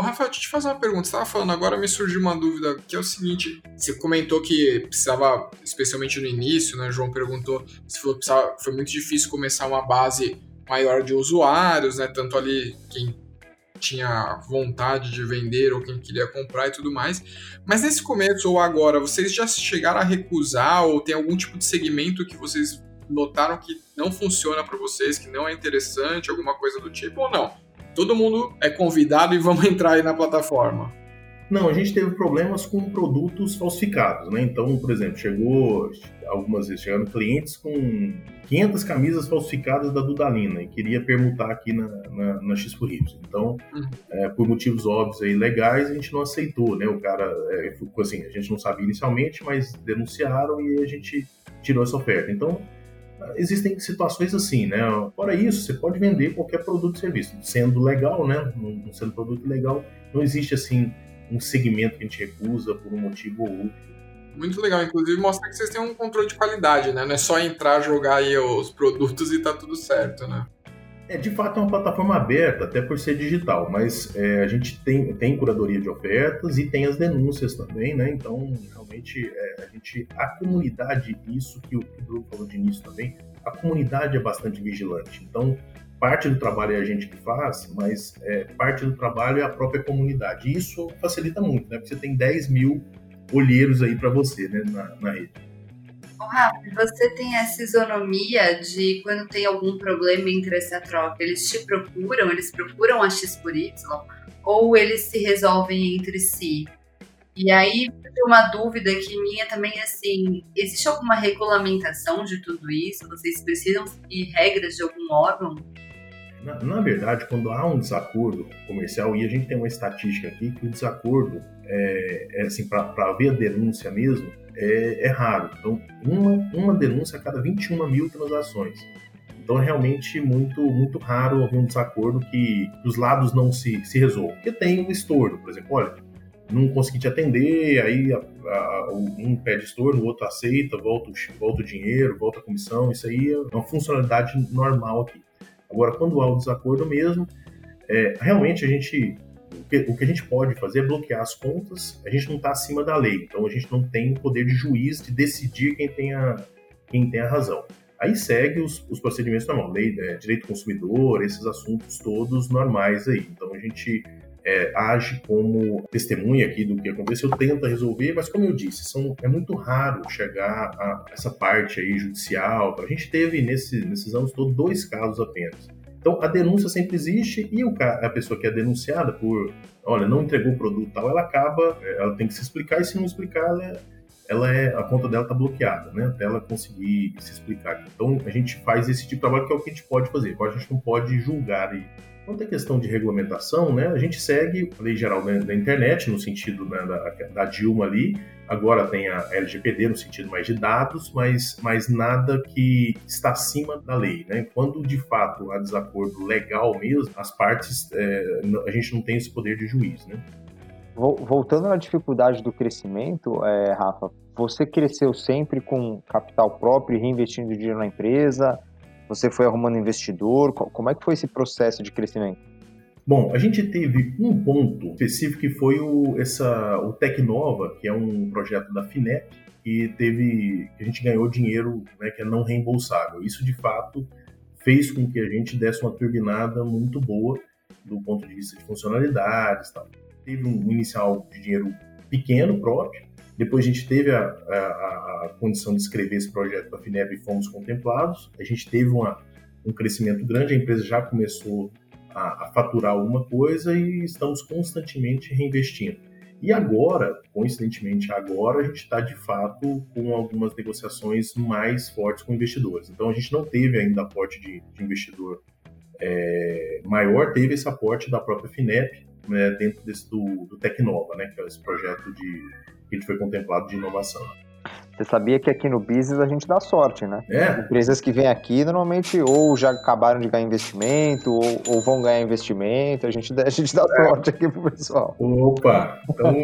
Speaker 1: Rafael, deixa eu te fazer uma pergunta. Você estava falando agora, me surgiu uma dúvida, que é o seguinte: você comentou que precisava, especialmente no início, né? João perguntou se foi, precisava, foi muito difícil começar uma base maior de usuários, né? Tanto ali quem tinha vontade de vender ou quem queria comprar e tudo mais. Mas nesse começo ou agora, vocês já chegaram a recusar ou tem algum tipo de segmento que vocês notaram que não funciona para vocês, que não é interessante, alguma coisa do tipo ou não? Todo mundo é convidado e vamos entrar aí na plataforma.
Speaker 4: Não, a gente teve problemas com produtos falsificados, né? Então, por exemplo, chegou algumas vezes chegaram clientes com 500 camisas falsificadas da Dudalina e queria permutar aqui na, na, na X por Y. Então, uhum. é, por motivos óbvios e legais, a gente não aceitou, né? O cara, é, assim, a gente não sabia inicialmente, mas denunciaram e a gente tirou essa oferta. Então, existem situações assim, né? Fora isso, você pode vender qualquer produto e serviço, sendo legal, né? Não sendo produto legal, não existe assim um segmento que a gente recusa por um motivo ou outro.
Speaker 1: Muito legal, inclusive mostra que vocês têm um controle de qualidade, né? Não é só entrar, jogar aí os produtos e tá tudo certo, né?
Speaker 4: É, de fato é uma plataforma aberta, até por ser digital, mas é, a gente tem, tem curadoria de ofertas e tem as denúncias também, né? Então, realmente, é, a gente, a comunidade, isso que o, que o Bruno falou de início também, a comunidade é bastante vigilante. Então, parte do trabalho é a gente que faz, mas é, parte do trabalho é a própria comunidade. E isso facilita muito, né? Porque você tem 10 mil olheiros aí para você, né, na, na rede.
Speaker 3: Rafa, você tem essa isonomia de quando tem algum problema entre essa troca, eles te procuram, eles procuram a X por Y, ou eles se resolvem entre si? E aí, uma dúvida que minha também é assim: existe alguma regulamentação de tudo isso? Vocês precisam seguir regras de algum órgão?
Speaker 4: Na, na, verdade, quando há um desacordo comercial, e a gente tem uma estatística aqui que o desacordo, é, é assim, para haver denúncia mesmo, é, é, raro. Então, uma, uma denúncia a cada 21 mil transações. Então, é realmente muito, muito raro haver um desacordo que os lados não se, se resolvam. Porque tem um estorno, por exemplo, olha, não consegui te atender, aí a, a, um pede estorno, o outro aceita, volta, volta o dinheiro, volta a comissão, isso aí é uma funcionalidade normal aqui. Agora, quando há o desacordo mesmo, é, realmente a gente o que, a gente pode fazer é bloquear as contas. A gente não está acima da lei, então a gente não tem o poder de juiz de decidir quem tem a, quem tem a razão. Aí segue os, os procedimentos normais, lei, é, direito do consumidor, esses assuntos todos normais aí. Então a gente é, age como testemunha aqui do que aconteceu, tenta resolver, mas como eu disse, são, é muito raro chegar a essa parte aí judicial. A gente teve nesse, nesses anos todos dois casos apenas. Então, a denúncia sempre existe e o, a pessoa que é denunciada por, olha, não entregou o produto tal, ela acaba, é, ela tem que se explicar e se não explicar, ela é, ela é a conta dela está bloqueada, né? Até ela conseguir se explicar. Então, a gente faz esse tipo de trabalho que é o que a gente pode fazer. Agora, a gente não pode julgar e Quanto à questão de regulamentação, né, a gente segue a lei geral da, da internet, no sentido né, da, da, Dilma ali, agora tem a LGPD no sentido mais de dados, mas, mas nada que está acima da lei. Né? Quando de fato há desacordo legal mesmo, as partes, é, a gente não tem esse poder de juiz. Né?
Speaker 2: Voltando à dificuldade do crescimento, é, Rafa, você cresceu sempre com capital próprio, reinvestindo dinheiro na empresa, você foi arrumando investidor? Como é que foi esse processo de crescimento?
Speaker 4: Bom, a gente teve um ponto específico que foi o, essa, o Tecnova, que é um projeto da FINEP, e teve que a gente ganhou dinheiro né, que é não reembolsável. Isso, de fato, fez com que a gente desse uma turbinada muito boa do ponto de vista de funcionalidades. Tal. Teve um inicial de dinheiro pequeno próprio, depois a gente teve a, a, a condição de escrever esse projeto para a FINEP e fomos contemplados. A gente teve uma, um crescimento grande, a empresa já começou a, a faturar alguma coisa e estamos constantemente reinvestindo. E agora, coincidentemente agora, a gente está de fato com algumas negociações mais fortes com investidores. Então a gente não teve ainda aporte de, de investidor é, maior, teve esse aporte da própria FINEP né, dentro desse, do, do Tecnova, né, que é esse projeto de que a gente foi contemplado de inovação.
Speaker 2: Você sabia que aqui no business a gente dá sorte, né?
Speaker 4: É.
Speaker 2: Empresas que vêm aqui normalmente ou já acabaram de ganhar investimento ou, ou vão ganhar investimento. A gente, a gente dá é. sorte aqui pro pessoal.
Speaker 4: Opa! Então,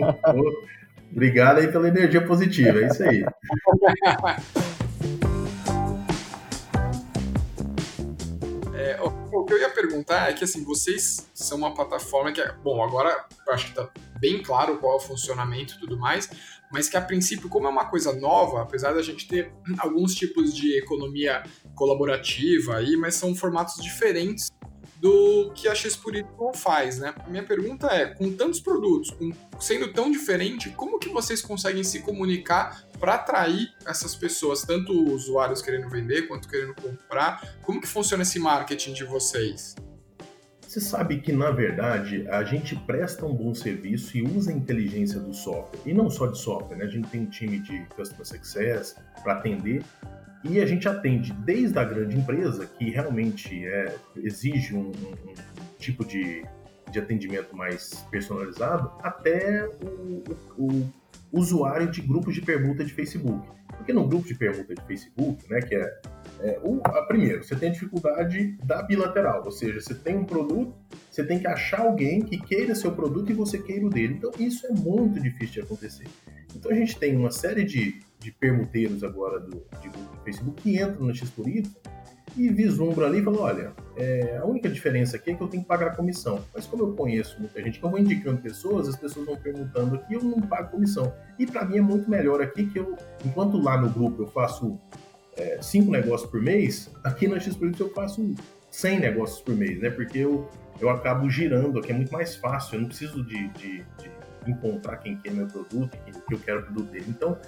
Speaker 4: obrigado aí pela energia positiva, é isso aí.
Speaker 1: É, que eu ia perguntar é que, assim, vocês são uma plataforma que é. Bom, agora eu acho que tá bem claro qual é o funcionamento e tudo mais, mas que a princípio, como é uma coisa nova, apesar da gente ter alguns tipos de economia colaborativa aí, mas são formatos diferentes do que a X faz, né? A minha pergunta é, com tantos produtos, com, sendo tão diferente, como que vocês conseguem se comunicar para atrair essas pessoas, tanto usuários querendo vender quanto querendo comprar? Como que funciona esse marketing de vocês?
Speaker 4: Você sabe que, na verdade, a gente presta um bom serviço e usa a inteligência do software. E não só de software, né? A gente tem um time de Customer Success para atender e a gente atende desde a grande empresa, que realmente é, exige um, um, um tipo de, de atendimento mais personalizado, até o, o, o, usuário de grupos de permuta de Facebook. Porque no grupo de permuta de Facebook, né, que é, é o, a, primeiro, você tem a dificuldade da bilateral, ou seja, você tem um produto, você tem que achar alguém que queira seu produto e você queira o dele. Então isso é muito difícil de acontecer. Então a gente tem uma série de de permuteiros agora do, de, do Facebook que entram no X por Y e vislumbra ali e fala, olha, é, a única diferença aqui é que eu tenho que pagar comissão. Mas como eu conheço muita gente, que eu vou indicando pessoas, as pessoas vão perguntando aqui, eu não pago comissão. E para mim é muito melhor aqui que eu, enquanto lá no grupo eu faço é, cinco negócios por mês, aqui no X Y eu faço 100 negócios por mês, né? Porque eu, eu acabo girando aqui, é muito mais fácil, eu não preciso de, de, de encontrar quem quer meu produto, quem que eu quero o produto dele. Então,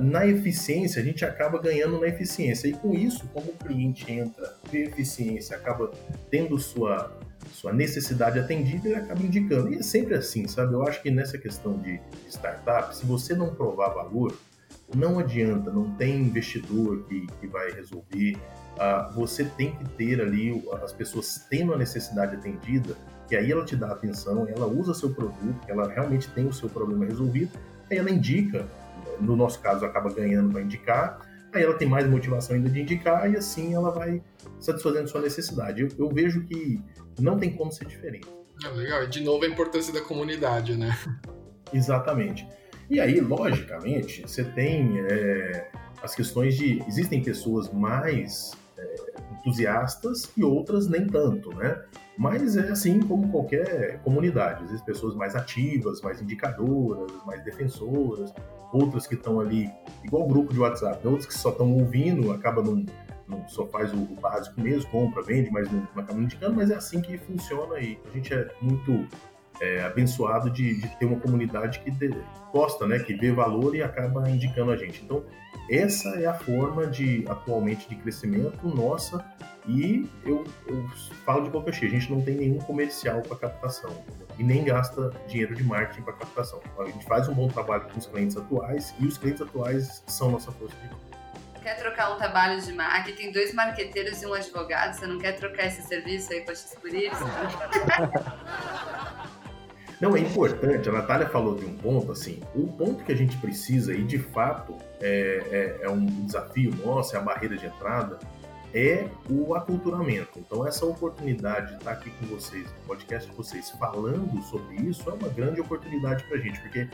Speaker 4: na eficiência, a gente acaba ganhando na eficiência. E com isso, como o cliente entra, vê eficiência, acaba tendo sua, sua necessidade atendida, ele acaba indicando. E é sempre assim, sabe? Eu acho que nessa questão de startup, se você não provar valor, não adianta, não tem investidor que, que vai resolver. Uh, você tem que ter ali as pessoas tendo a necessidade atendida, que aí ela te dá atenção, ela usa seu produto, ela realmente tem o seu problema resolvido, aí ela indica no nosso caso, acaba ganhando para indicar, aí ela tem mais motivação ainda de indicar e assim ela vai satisfazendo sua necessidade. Eu, eu vejo que não tem como ser diferente.
Speaker 1: É legal, e de novo a importância da comunidade, né?
Speaker 4: Exatamente. E aí, logicamente, você tem é, as questões de. Existem pessoas mais é, entusiastas e outras nem tanto, né? Mas é assim como qualquer comunidade. Existem pessoas mais ativas, mais indicadoras, mais defensoras, outras que estão ali, igual grupo de WhatsApp, né? outros que só estão ouvindo, acaba não, não só faz o, o, básico mesmo, compra, vende, mas não, não acaba indicando, mas é assim que funciona aí. A gente é muito é, abençoado de, de, ter uma comunidade que de, gosta, né, que vê valor e acaba indicando a gente. Então, essa é a forma de atualmente de crescimento nossa e eu, eu falo de boca cheia, a gente não tem nenhum comercial para captação e nem gasta dinheiro de marketing para captação. A gente faz um bom trabalho com os clientes atuais e os clientes atuais são nossa força de
Speaker 3: Quer trocar um trabalho de marketing? Tem dois marqueteiros e um advogado. Você não quer trocar esse serviço aí com a X por isso?
Speaker 4: Não, é importante, a Natália falou de um ponto, assim, o ponto que a gente precisa, e de fato é, é, é um desafio nosso, é a barreira de entrada, é o aculturamento. Então, essa oportunidade de estar aqui com vocês, no podcast de vocês, falando sobre isso, é uma grande oportunidade para a gente, porque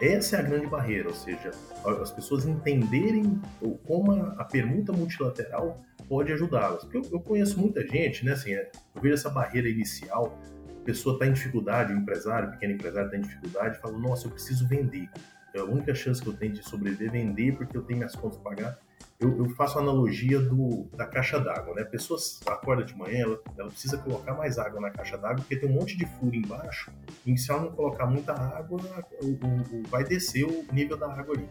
Speaker 4: essa é a grande barreira, ou seja, as pessoas entenderem como a, permuta multilateral pode ajudá-las. Porque eu, eu, conheço muita gente, né, assim, é, eu vejo essa barreira inicial, pessoa está em dificuldade, o empresário, o pequeno empresário está em dificuldade, fala, nossa, eu preciso vender. É a única chance que eu tenho de sobreviver é vender porque eu tenho minhas contas para pagar eu, eu faço a analogia do, da caixa d'água, né? A pessoa acorda de manhã, ela, ela precisa colocar mais água na caixa d'água, porque tem um monte de furo embaixo, e se ela não colocar muita água, o, o, o vai descer o nível da água ali.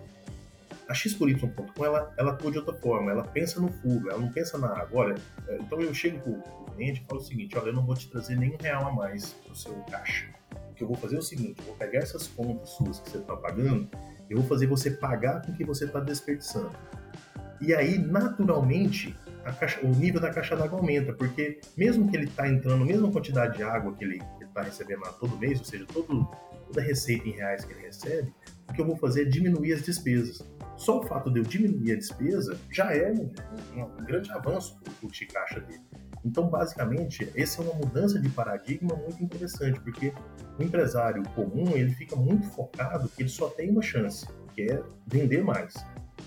Speaker 4: A X-Y.com, ela, ela atua de outra forma, ela pensa no furo, ela não pensa na água. Olha, é, então eu chego pro, pro cliente e falo o seguinte, olha, eu não vou te trazer nenhum real a mais pro seu caixa. O que eu vou fazer é o seguinte, eu vou pegar essas contas suas que você está pagando, eu vou fazer você pagar com o que você está desperdiçando. E aí, naturalmente, caixa, o nível da caixa d'água aumenta, porque mesmo que ele está entrando a mesma quantidade de água que ele está recebendo lá todo mês, ou seja, todo, toda a receita em reais que ele recebe, o que eu vou fazer é diminuir as despesas. Só o fato de eu diminuir a despesa já é um, um, grande avanço para o fluxo de caixa dele. Então, basicamente, essa é uma mudança de paradigma muito interessante, porque o empresário comum ele fica muito focado que ele só tem uma chance, que é vender mais.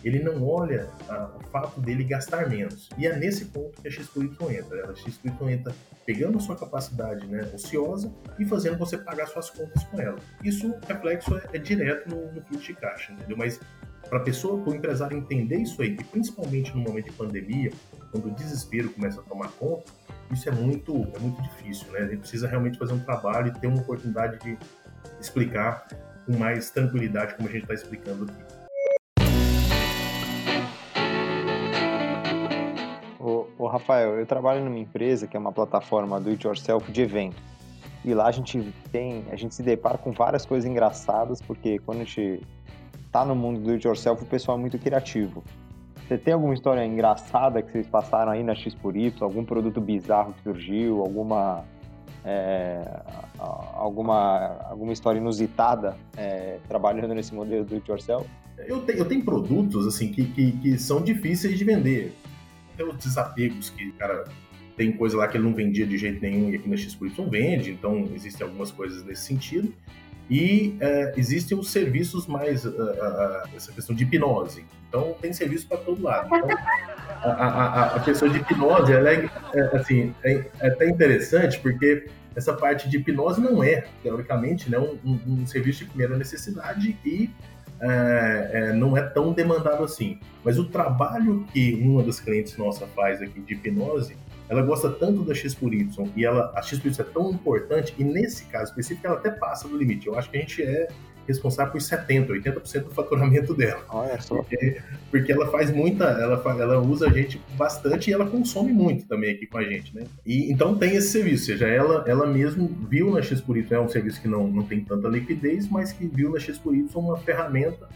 Speaker 4: ele não olha ah, o fato dele gastar menos. E é nesse ponto que a XPY entra. A XPY entra pegando a sua capacidade né, ociosa e fazendo você pagar suas contas com ela. Isso, reflexo, é, é direto no, no fluxo de caixa, entendeu? Mas para a pessoa, para o empresário entender isso aí, e principalmente no momento de pandemia, quando o desespero começa a tomar conta, isso é muito, é muito difícil, né? Gente precisa realmente fazer um trabalho e ter uma oportunidade de explicar com mais tranquilidade, como a gente está explicando aqui.
Speaker 2: Ô, Rafael, eu trabalho numa empresa que é uma plataforma do it yourself de evento. E lá a gente tem, a gente se depara com várias coisas engraçadas, porque quando a gente tá no mundo do it yourself, o pessoal é muito criativo. Você tem alguma história engraçada que vocês passaram aí na X por Y, algum produto bizarro que surgiu, alguma é, alguma alguma história inusitada é, trabalhando nesse modelo do it yourself?
Speaker 4: Eu tenho, eu tenho produtos assim que, que, que são difíceis de vender. Tem os desapegos que, cara, tem coisa lá que ele não vendia de jeito nenhum e aqui na X por Y vende, então existem algumas coisas nesse sentido. E uh, existem os serviços mais, uh, uh, essa questão de hipnose. Então, tem serviço para todo lado. Então, a, a, a, questão de hipnose, ela é, é, assim, é, é, até interessante, porque essa parte de hipnose não é, teoricamente, né, um, um, um serviço de primeira necessidade e é, não é tão demandado assim. Mas o trabalho que uma das clientes nossa faz aqui de hipnose ela gosta tanto da X por Y e ela, a X por Y é tão importante, e nesse caso específico ela até passa do limite. Eu acho que a gente é responsável por 70%, 80% do faturamento dela.
Speaker 2: Olha só.
Speaker 4: Porque, porque ela faz muita, ela, ela usa a gente bastante e ela consome muito também aqui com a gente, né? E então tem esse serviço, ou seja, ela, ela mesmo viu na X por Y, é um serviço que não, não tem tanta liquidez, mas que viu na X por Y uma ferramenta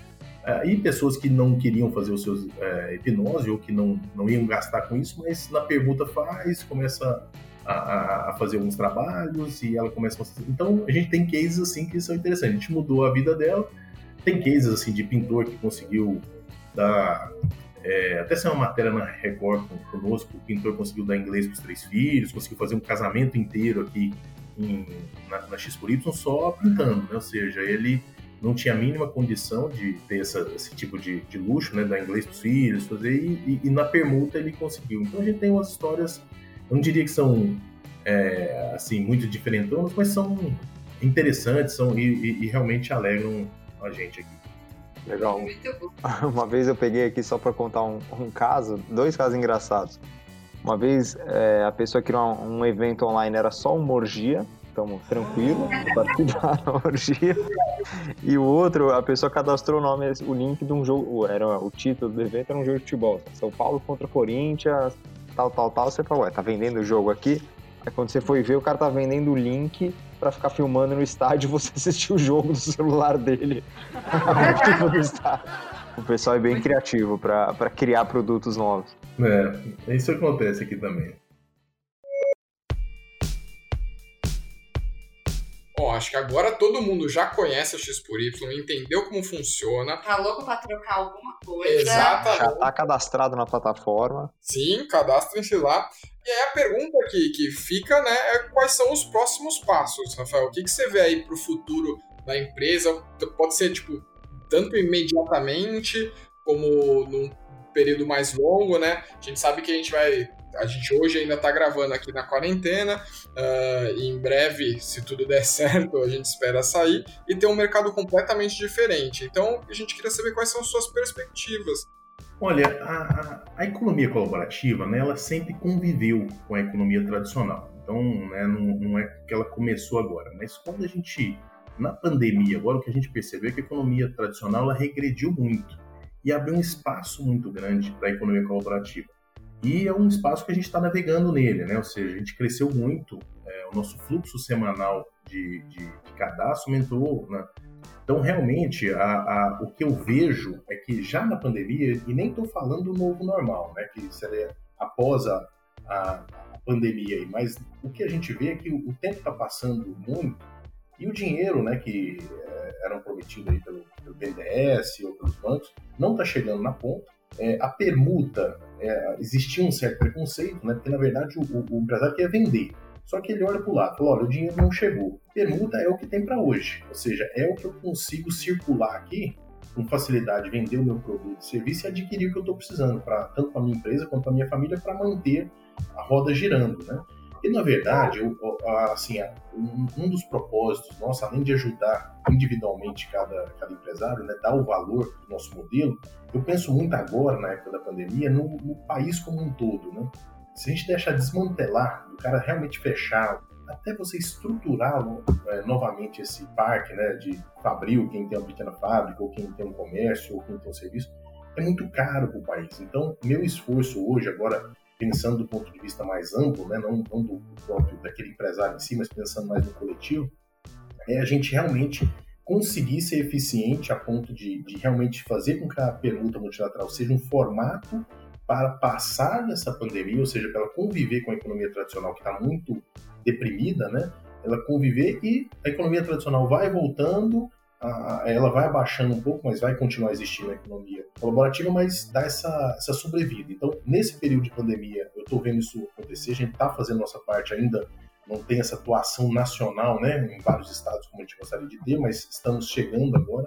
Speaker 4: Uh, e pessoas que não queriam fazer os seus uh, hipnose ou que não, não iam gastar com isso, mas na pergunta faz, começa a, a, fazer alguns trabalhos e ela começa a... Então a gente tem cases assim que são interessantes. A gente mudou a vida dela. Tem cases assim de pintor que conseguiu dar. É, até ser uma matéria na Record conosco, o pintor conseguiu dar inglês para os três filhos, conseguiu fazer um casamento inteiro aqui em, na, na X por Y só pintando, né? Ou seja, ele não tinha a mínima condição de ter essa, esse tipo de, de luxo, né, dar inglês para os filhos, fazer, e, e, e, na permuta ele conseguiu. Então a gente tem umas histórias, eu não diria que são é, assim muito diferentonas, mas são interessantes são, e, e, realmente alegram a gente aqui.
Speaker 2: Legal. Uma vez eu peguei aqui só para contar um, um, caso, dois casos engraçados. Uma vez é, a pessoa criou um, um evento online, era só uma orgia, estamos tranquilo, participar da orgia. E o outro, a pessoa cadastrou o nome, o link de um jogo, era o título do evento era um jogo de futebol, São Paulo contra Corinthians, tal, tal, tal. Você falou, ué, tá vendendo o jogo aqui? Aí quando você foi ver, o cara tá vendendo o link para ficar filmando no estádio você assistir o jogo do celular dele. estádio. O pessoal é bem criativo para criar produtos novos.
Speaker 4: É, isso acontece aqui também.
Speaker 1: Ó, acho que agora todo mundo já conhece a X por Y, entendeu como funciona.
Speaker 3: Tá louco pra trocar alguma coisa.
Speaker 1: Exatamente.
Speaker 2: Já tá cadastrado na plataforma.
Speaker 1: Sim, cadastrem-se lá. E aí a pergunta que, que fica, né, é quais são os próximos passos, Rafael? O que, que você vê aí pro futuro da empresa? Pode ser, tipo, tanto imediatamente como num período mais longo, né? A gente sabe que a gente vai a gente hoje ainda está gravando aqui na quarentena, uh, em breve, se tudo der certo, a gente espera sair e ter um mercado completamente diferente. Então, a gente queria saber quais são suas perspectivas.
Speaker 4: Olha, a, a economia colaborativa, né, ela sempre conviveu com a economia tradicional. Então, né, não, não é que ela começou agora, mas quando a gente, na pandemia, agora o que a gente percebeu é que a economia tradicional ela regrediu muito e abriu um espaço muito grande para a economia colaborativa. E é um espaço que a gente está navegando nele, né? Ou seja, a gente cresceu muito, é, o nosso fluxo semanal de, de, de cadastro aumentou, né? Então, realmente, a, a, o que eu vejo é que já na pandemia, e nem estou falando do novo normal, né? Que seria após a, a, pandemia, mas o que a gente vê é que o, o tempo está passando muito e o dinheiro, né, que é, eram prometido aí pelo, pelo BNDES ou pelos bancos, não está chegando na ponta é, a permuta, é, existia um certo preconceito, né? Porque na verdade o, o, empresário quer vender. Só que ele olha para o lado, fala, olha, o dinheiro não chegou. Permuta é o que tem para hoje, ou seja, é o que eu consigo circular aqui com facilidade vender o meu produto serviço e adquirir o que eu estou precisando, pra, tanto para minha empresa quanto para minha família, para manter a roda girando, né? E, na verdade, eu, assim, um, dos propósitos nossos, além de ajudar individualmente cada, cada empresário, né, dar o valor do nosso modelo, eu penso muito agora, na época da pandemia, no, no país como um todo, né? Se a gente deixar desmantelar, o cara realmente fechar, até você estruturar é, novamente esse parque né, de fabril, quem tem uma pequena fábrica, ou quem tem um comércio, ou quem tem um serviço, é muito caro para o país. Então, meu esforço hoje, agora, pensando do ponto de vista mais amplo, né, não, não do próprio daquele empresário em si, mas pensando mais no coletivo, é a gente realmente conseguir ser eficiente a ponto de, de realmente fazer com que a permuta multilateral seja um formato para passar dessa pandemia, ou seja, para ela conviver com a economia tradicional que está muito deprimida, né? Ela conviver e a economia tradicional vai voltando, ela vai abaixando um pouco, mas vai continuar existindo a economia colaborativa, mas dá essa, essa sobrevida. Então, nesse período de pandemia, eu estou vendo isso acontecer, a gente está fazendo nossa parte ainda, não tem essa atuação nacional, né, em vários estados como a gente gostaria de ter, mas estamos chegando agora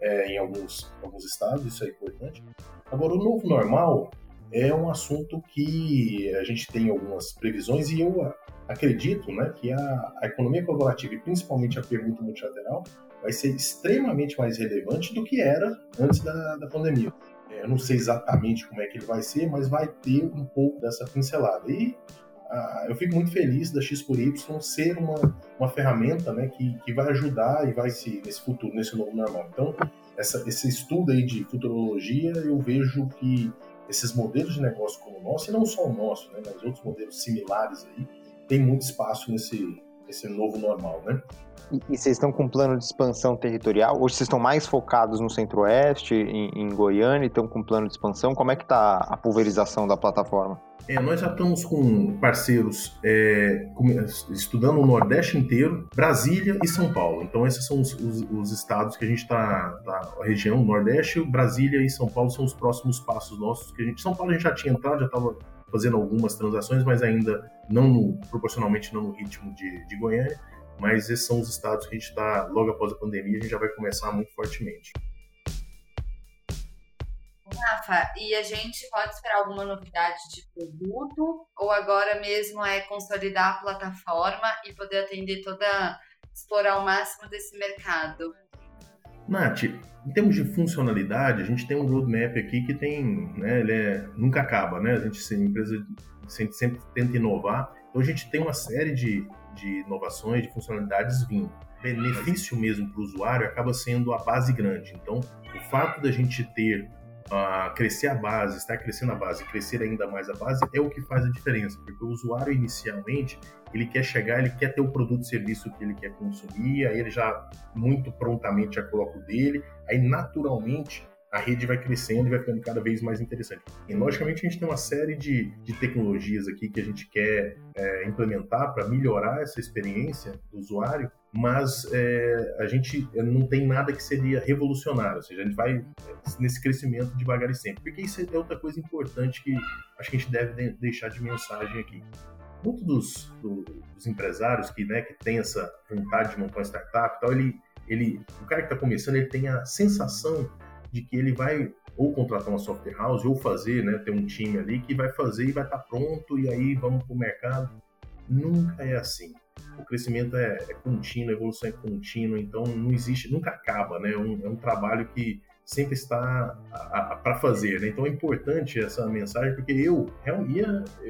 Speaker 4: é, em alguns, alguns estados, isso é importante. Agora, o novo normal, é um assunto que a gente tem algumas previsões e eu acredito né, que a, a economia colaborativa e principalmente a pergunta multilateral vai ser extremamente mais relevante do que era antes da, da pandemia. É, eu não sei exatamente como é que ele vai ser, mas vai ter um pouco dessa pincelada. E ah, eu fico muito feliz da X por Y ser uma, uma ferramenta né, que, que vai ajudar e vai se nesse futuro, nesse novo normal. Então, essa, esse estudo aí de futurologia, eu vejo que esses modelos de negócio como o nosso, e não só o nosso, né, mas outros modelos similares aí, tem muito espaço nesse, nesse novo normal, né?
Speaker 2: E, e, vocês estão com um plano de expansão territorial? Hoje vocês estão mais focados no centro-oeste, em, em, Goiânia, e estão com um plano de expansão? Como é que está a pulverização da plataforma?
Speaker 4: É, nós já estamos com parceiros é, estudando o Nordeste inteiro, Brasília e São Paulo. Então esses são os, os, os estados que a gente está, tá, a região Nordeste, Brasília e São Paulo são os próximos passos nossos. Que a gente, São Paulo a gente já tinha entrado, já estava fazendo algumas transações, mas ainda não no, proporcionalmente não no ritmo de, de Goiânia mas esses são os estados que a gente está, logo após a pandemia, a gente já vai começar muito fortemente.
Speaker 3: Rafa, e a gente pode esperar alguma novidade de produto ou agora mesmo é consolidar a plataforma e poder atender toda, explorar o máximo desse mercado?
Speaker 4: Nath, em termos de funcionalidade, a gente tem um roadmap aqui que tem, né, ele é, nunca acaba, né? A gente, empresa sempre, sempre tenta inovar. Então a gente tem uma série de, de inovações, de funcionalidades vindo. Benefício mesmo para o usuário acaba sendo a base grande. Então, o fato da gente ter uh, crescer a base, estar crescendo a base, crescer ainda mais a base é o que faz a diferença, porque o usuário inicialmente ele quer chegar, ele quer ter o produto e serviço que ele quer consumir, aí ele já muito prontamente já coloca o dele, aí naturalmente a rede vai crescendo e vai ficando cada vez mais interessante. E logicamente a gente tem uma série de, de tecnologias aqui que a gente quer é, implementar para melhorar essa experiência do usuário, mas é, a gente não tem nada que seria revolucionário, ou seja, a gente vai é, nesse crescimento devagar e sempre. Porque isso é outra coisa importante que acho que a gente deve deixar de mensagem aqui. Muitos dos, do, dos empresários que, né, que tem essa vontade de montar uma startup, tal, ele, ele, o cara que está começando, ele tem a sensação de que ele vai ou contratar uma software house ou fazer, né, ter um time ali que vai fazer e vai estar tá pronto e aí vamos para o mercado. Nunca é assim. O crescimento é, é, contínuo, a evolução é contínua, então não existe, nunca acaba, né? É um, é um trabalho que sempre está para fazer, né? Então é importante essa mensagem porque eu realmente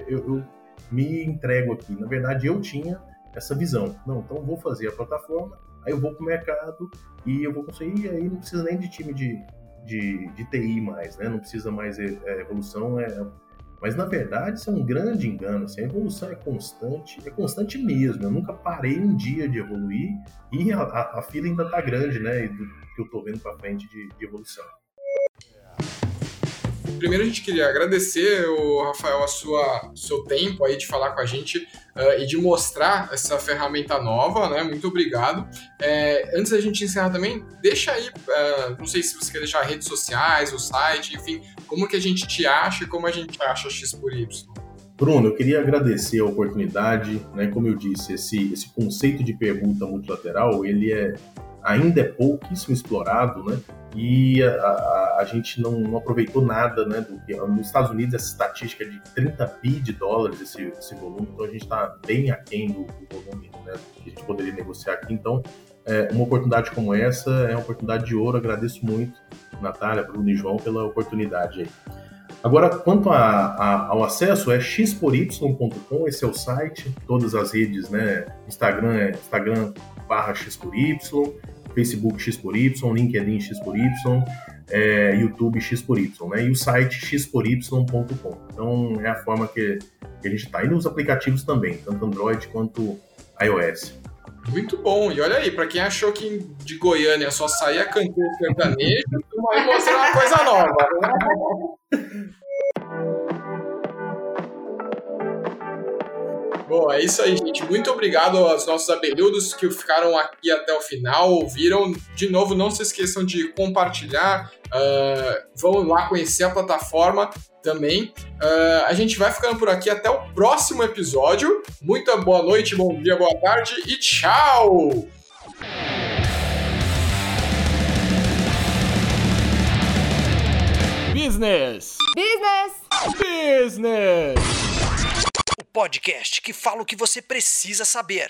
Speaker 4: eu, eu me entrego aqui. Na verdade, eu tinha essa visão. Não, então vou fazer a plataforma, aí eu vou para o mercado e eu vou conseguir, e aí não precisa nem de time de, de, de TI mais, né? Não precisa mais é, é, evolução, é, mas na verdade isso é um grande engano. Assim, a evolução é constante, é constante mesmo. Eu nunca parei um dia de evoluir e a, a, a fila ainda está grande, né? Do que eu estou vendo para frente de, de evolução.
Speaker 1: Primeiro a gente queria agradecer, o Rafael, a sua seu tempo aí de falar com a gente uh, e de mostrar essa ferramenta nova, né? Muito obrigado. É, antes da gente encerrar também, deixa aí, uh, não sei se você quer deixar redes sociais, o site, enfim, como que a gente te acha e como a gente acha X por Y.
Speaker 4: Bruno, eu queria agradecer a oportunidade, né? Como eu disse, esse, esse conceito de pergunta multilateral, ele é ainda é pouquíssimo explorado, né? E a, a, a gente não, não, aproveitou nada, né? Do nos Estados Unidos, essa estatística é de 30 bi de dólares esse, esse volume, então a gente está bem aquém do, do volume né, que a gente poderia negociar aqui. Então, é, uma oportunidade como essa é uma oportunidade de ouro. Agradeço muito, Natália, Bruno e João, pela oportunidade aí. Agora, quanto a, a, ao acesso, é xpory.com, esse é o site, todas as redes, né? Instagram é Instagram barra Facebook xpory, LinkedIn xpory, é, YouTube xpory, né? E o site xpory.com. Então, é a forma que, que a gente está. E nos aplicativos também, tanto Android quanto iOS.
Speaker 1: Muito bom. E olha aí, para quem achou que de Goiânia só saía cantor sertanejo, vai mostrar uma coisa nova. Né? Bom, é isso aí, gente. Muito obrigado aos nossos abelhudos que ficaram aqui até o final, ouviram. De novo, não se esqueçam de compartilhar. Uh, vão lá conhecer a plataforma também. Uh, a gente vai ficando por aqui até o próximo episódio. Muita boa noite, bom dia, boa tarde e tchau!
Speaker 5: Business!
Speaker 6: Business!
Speaker 5: Business!
Speaker 6: Podcast que fala o que você precisa saber.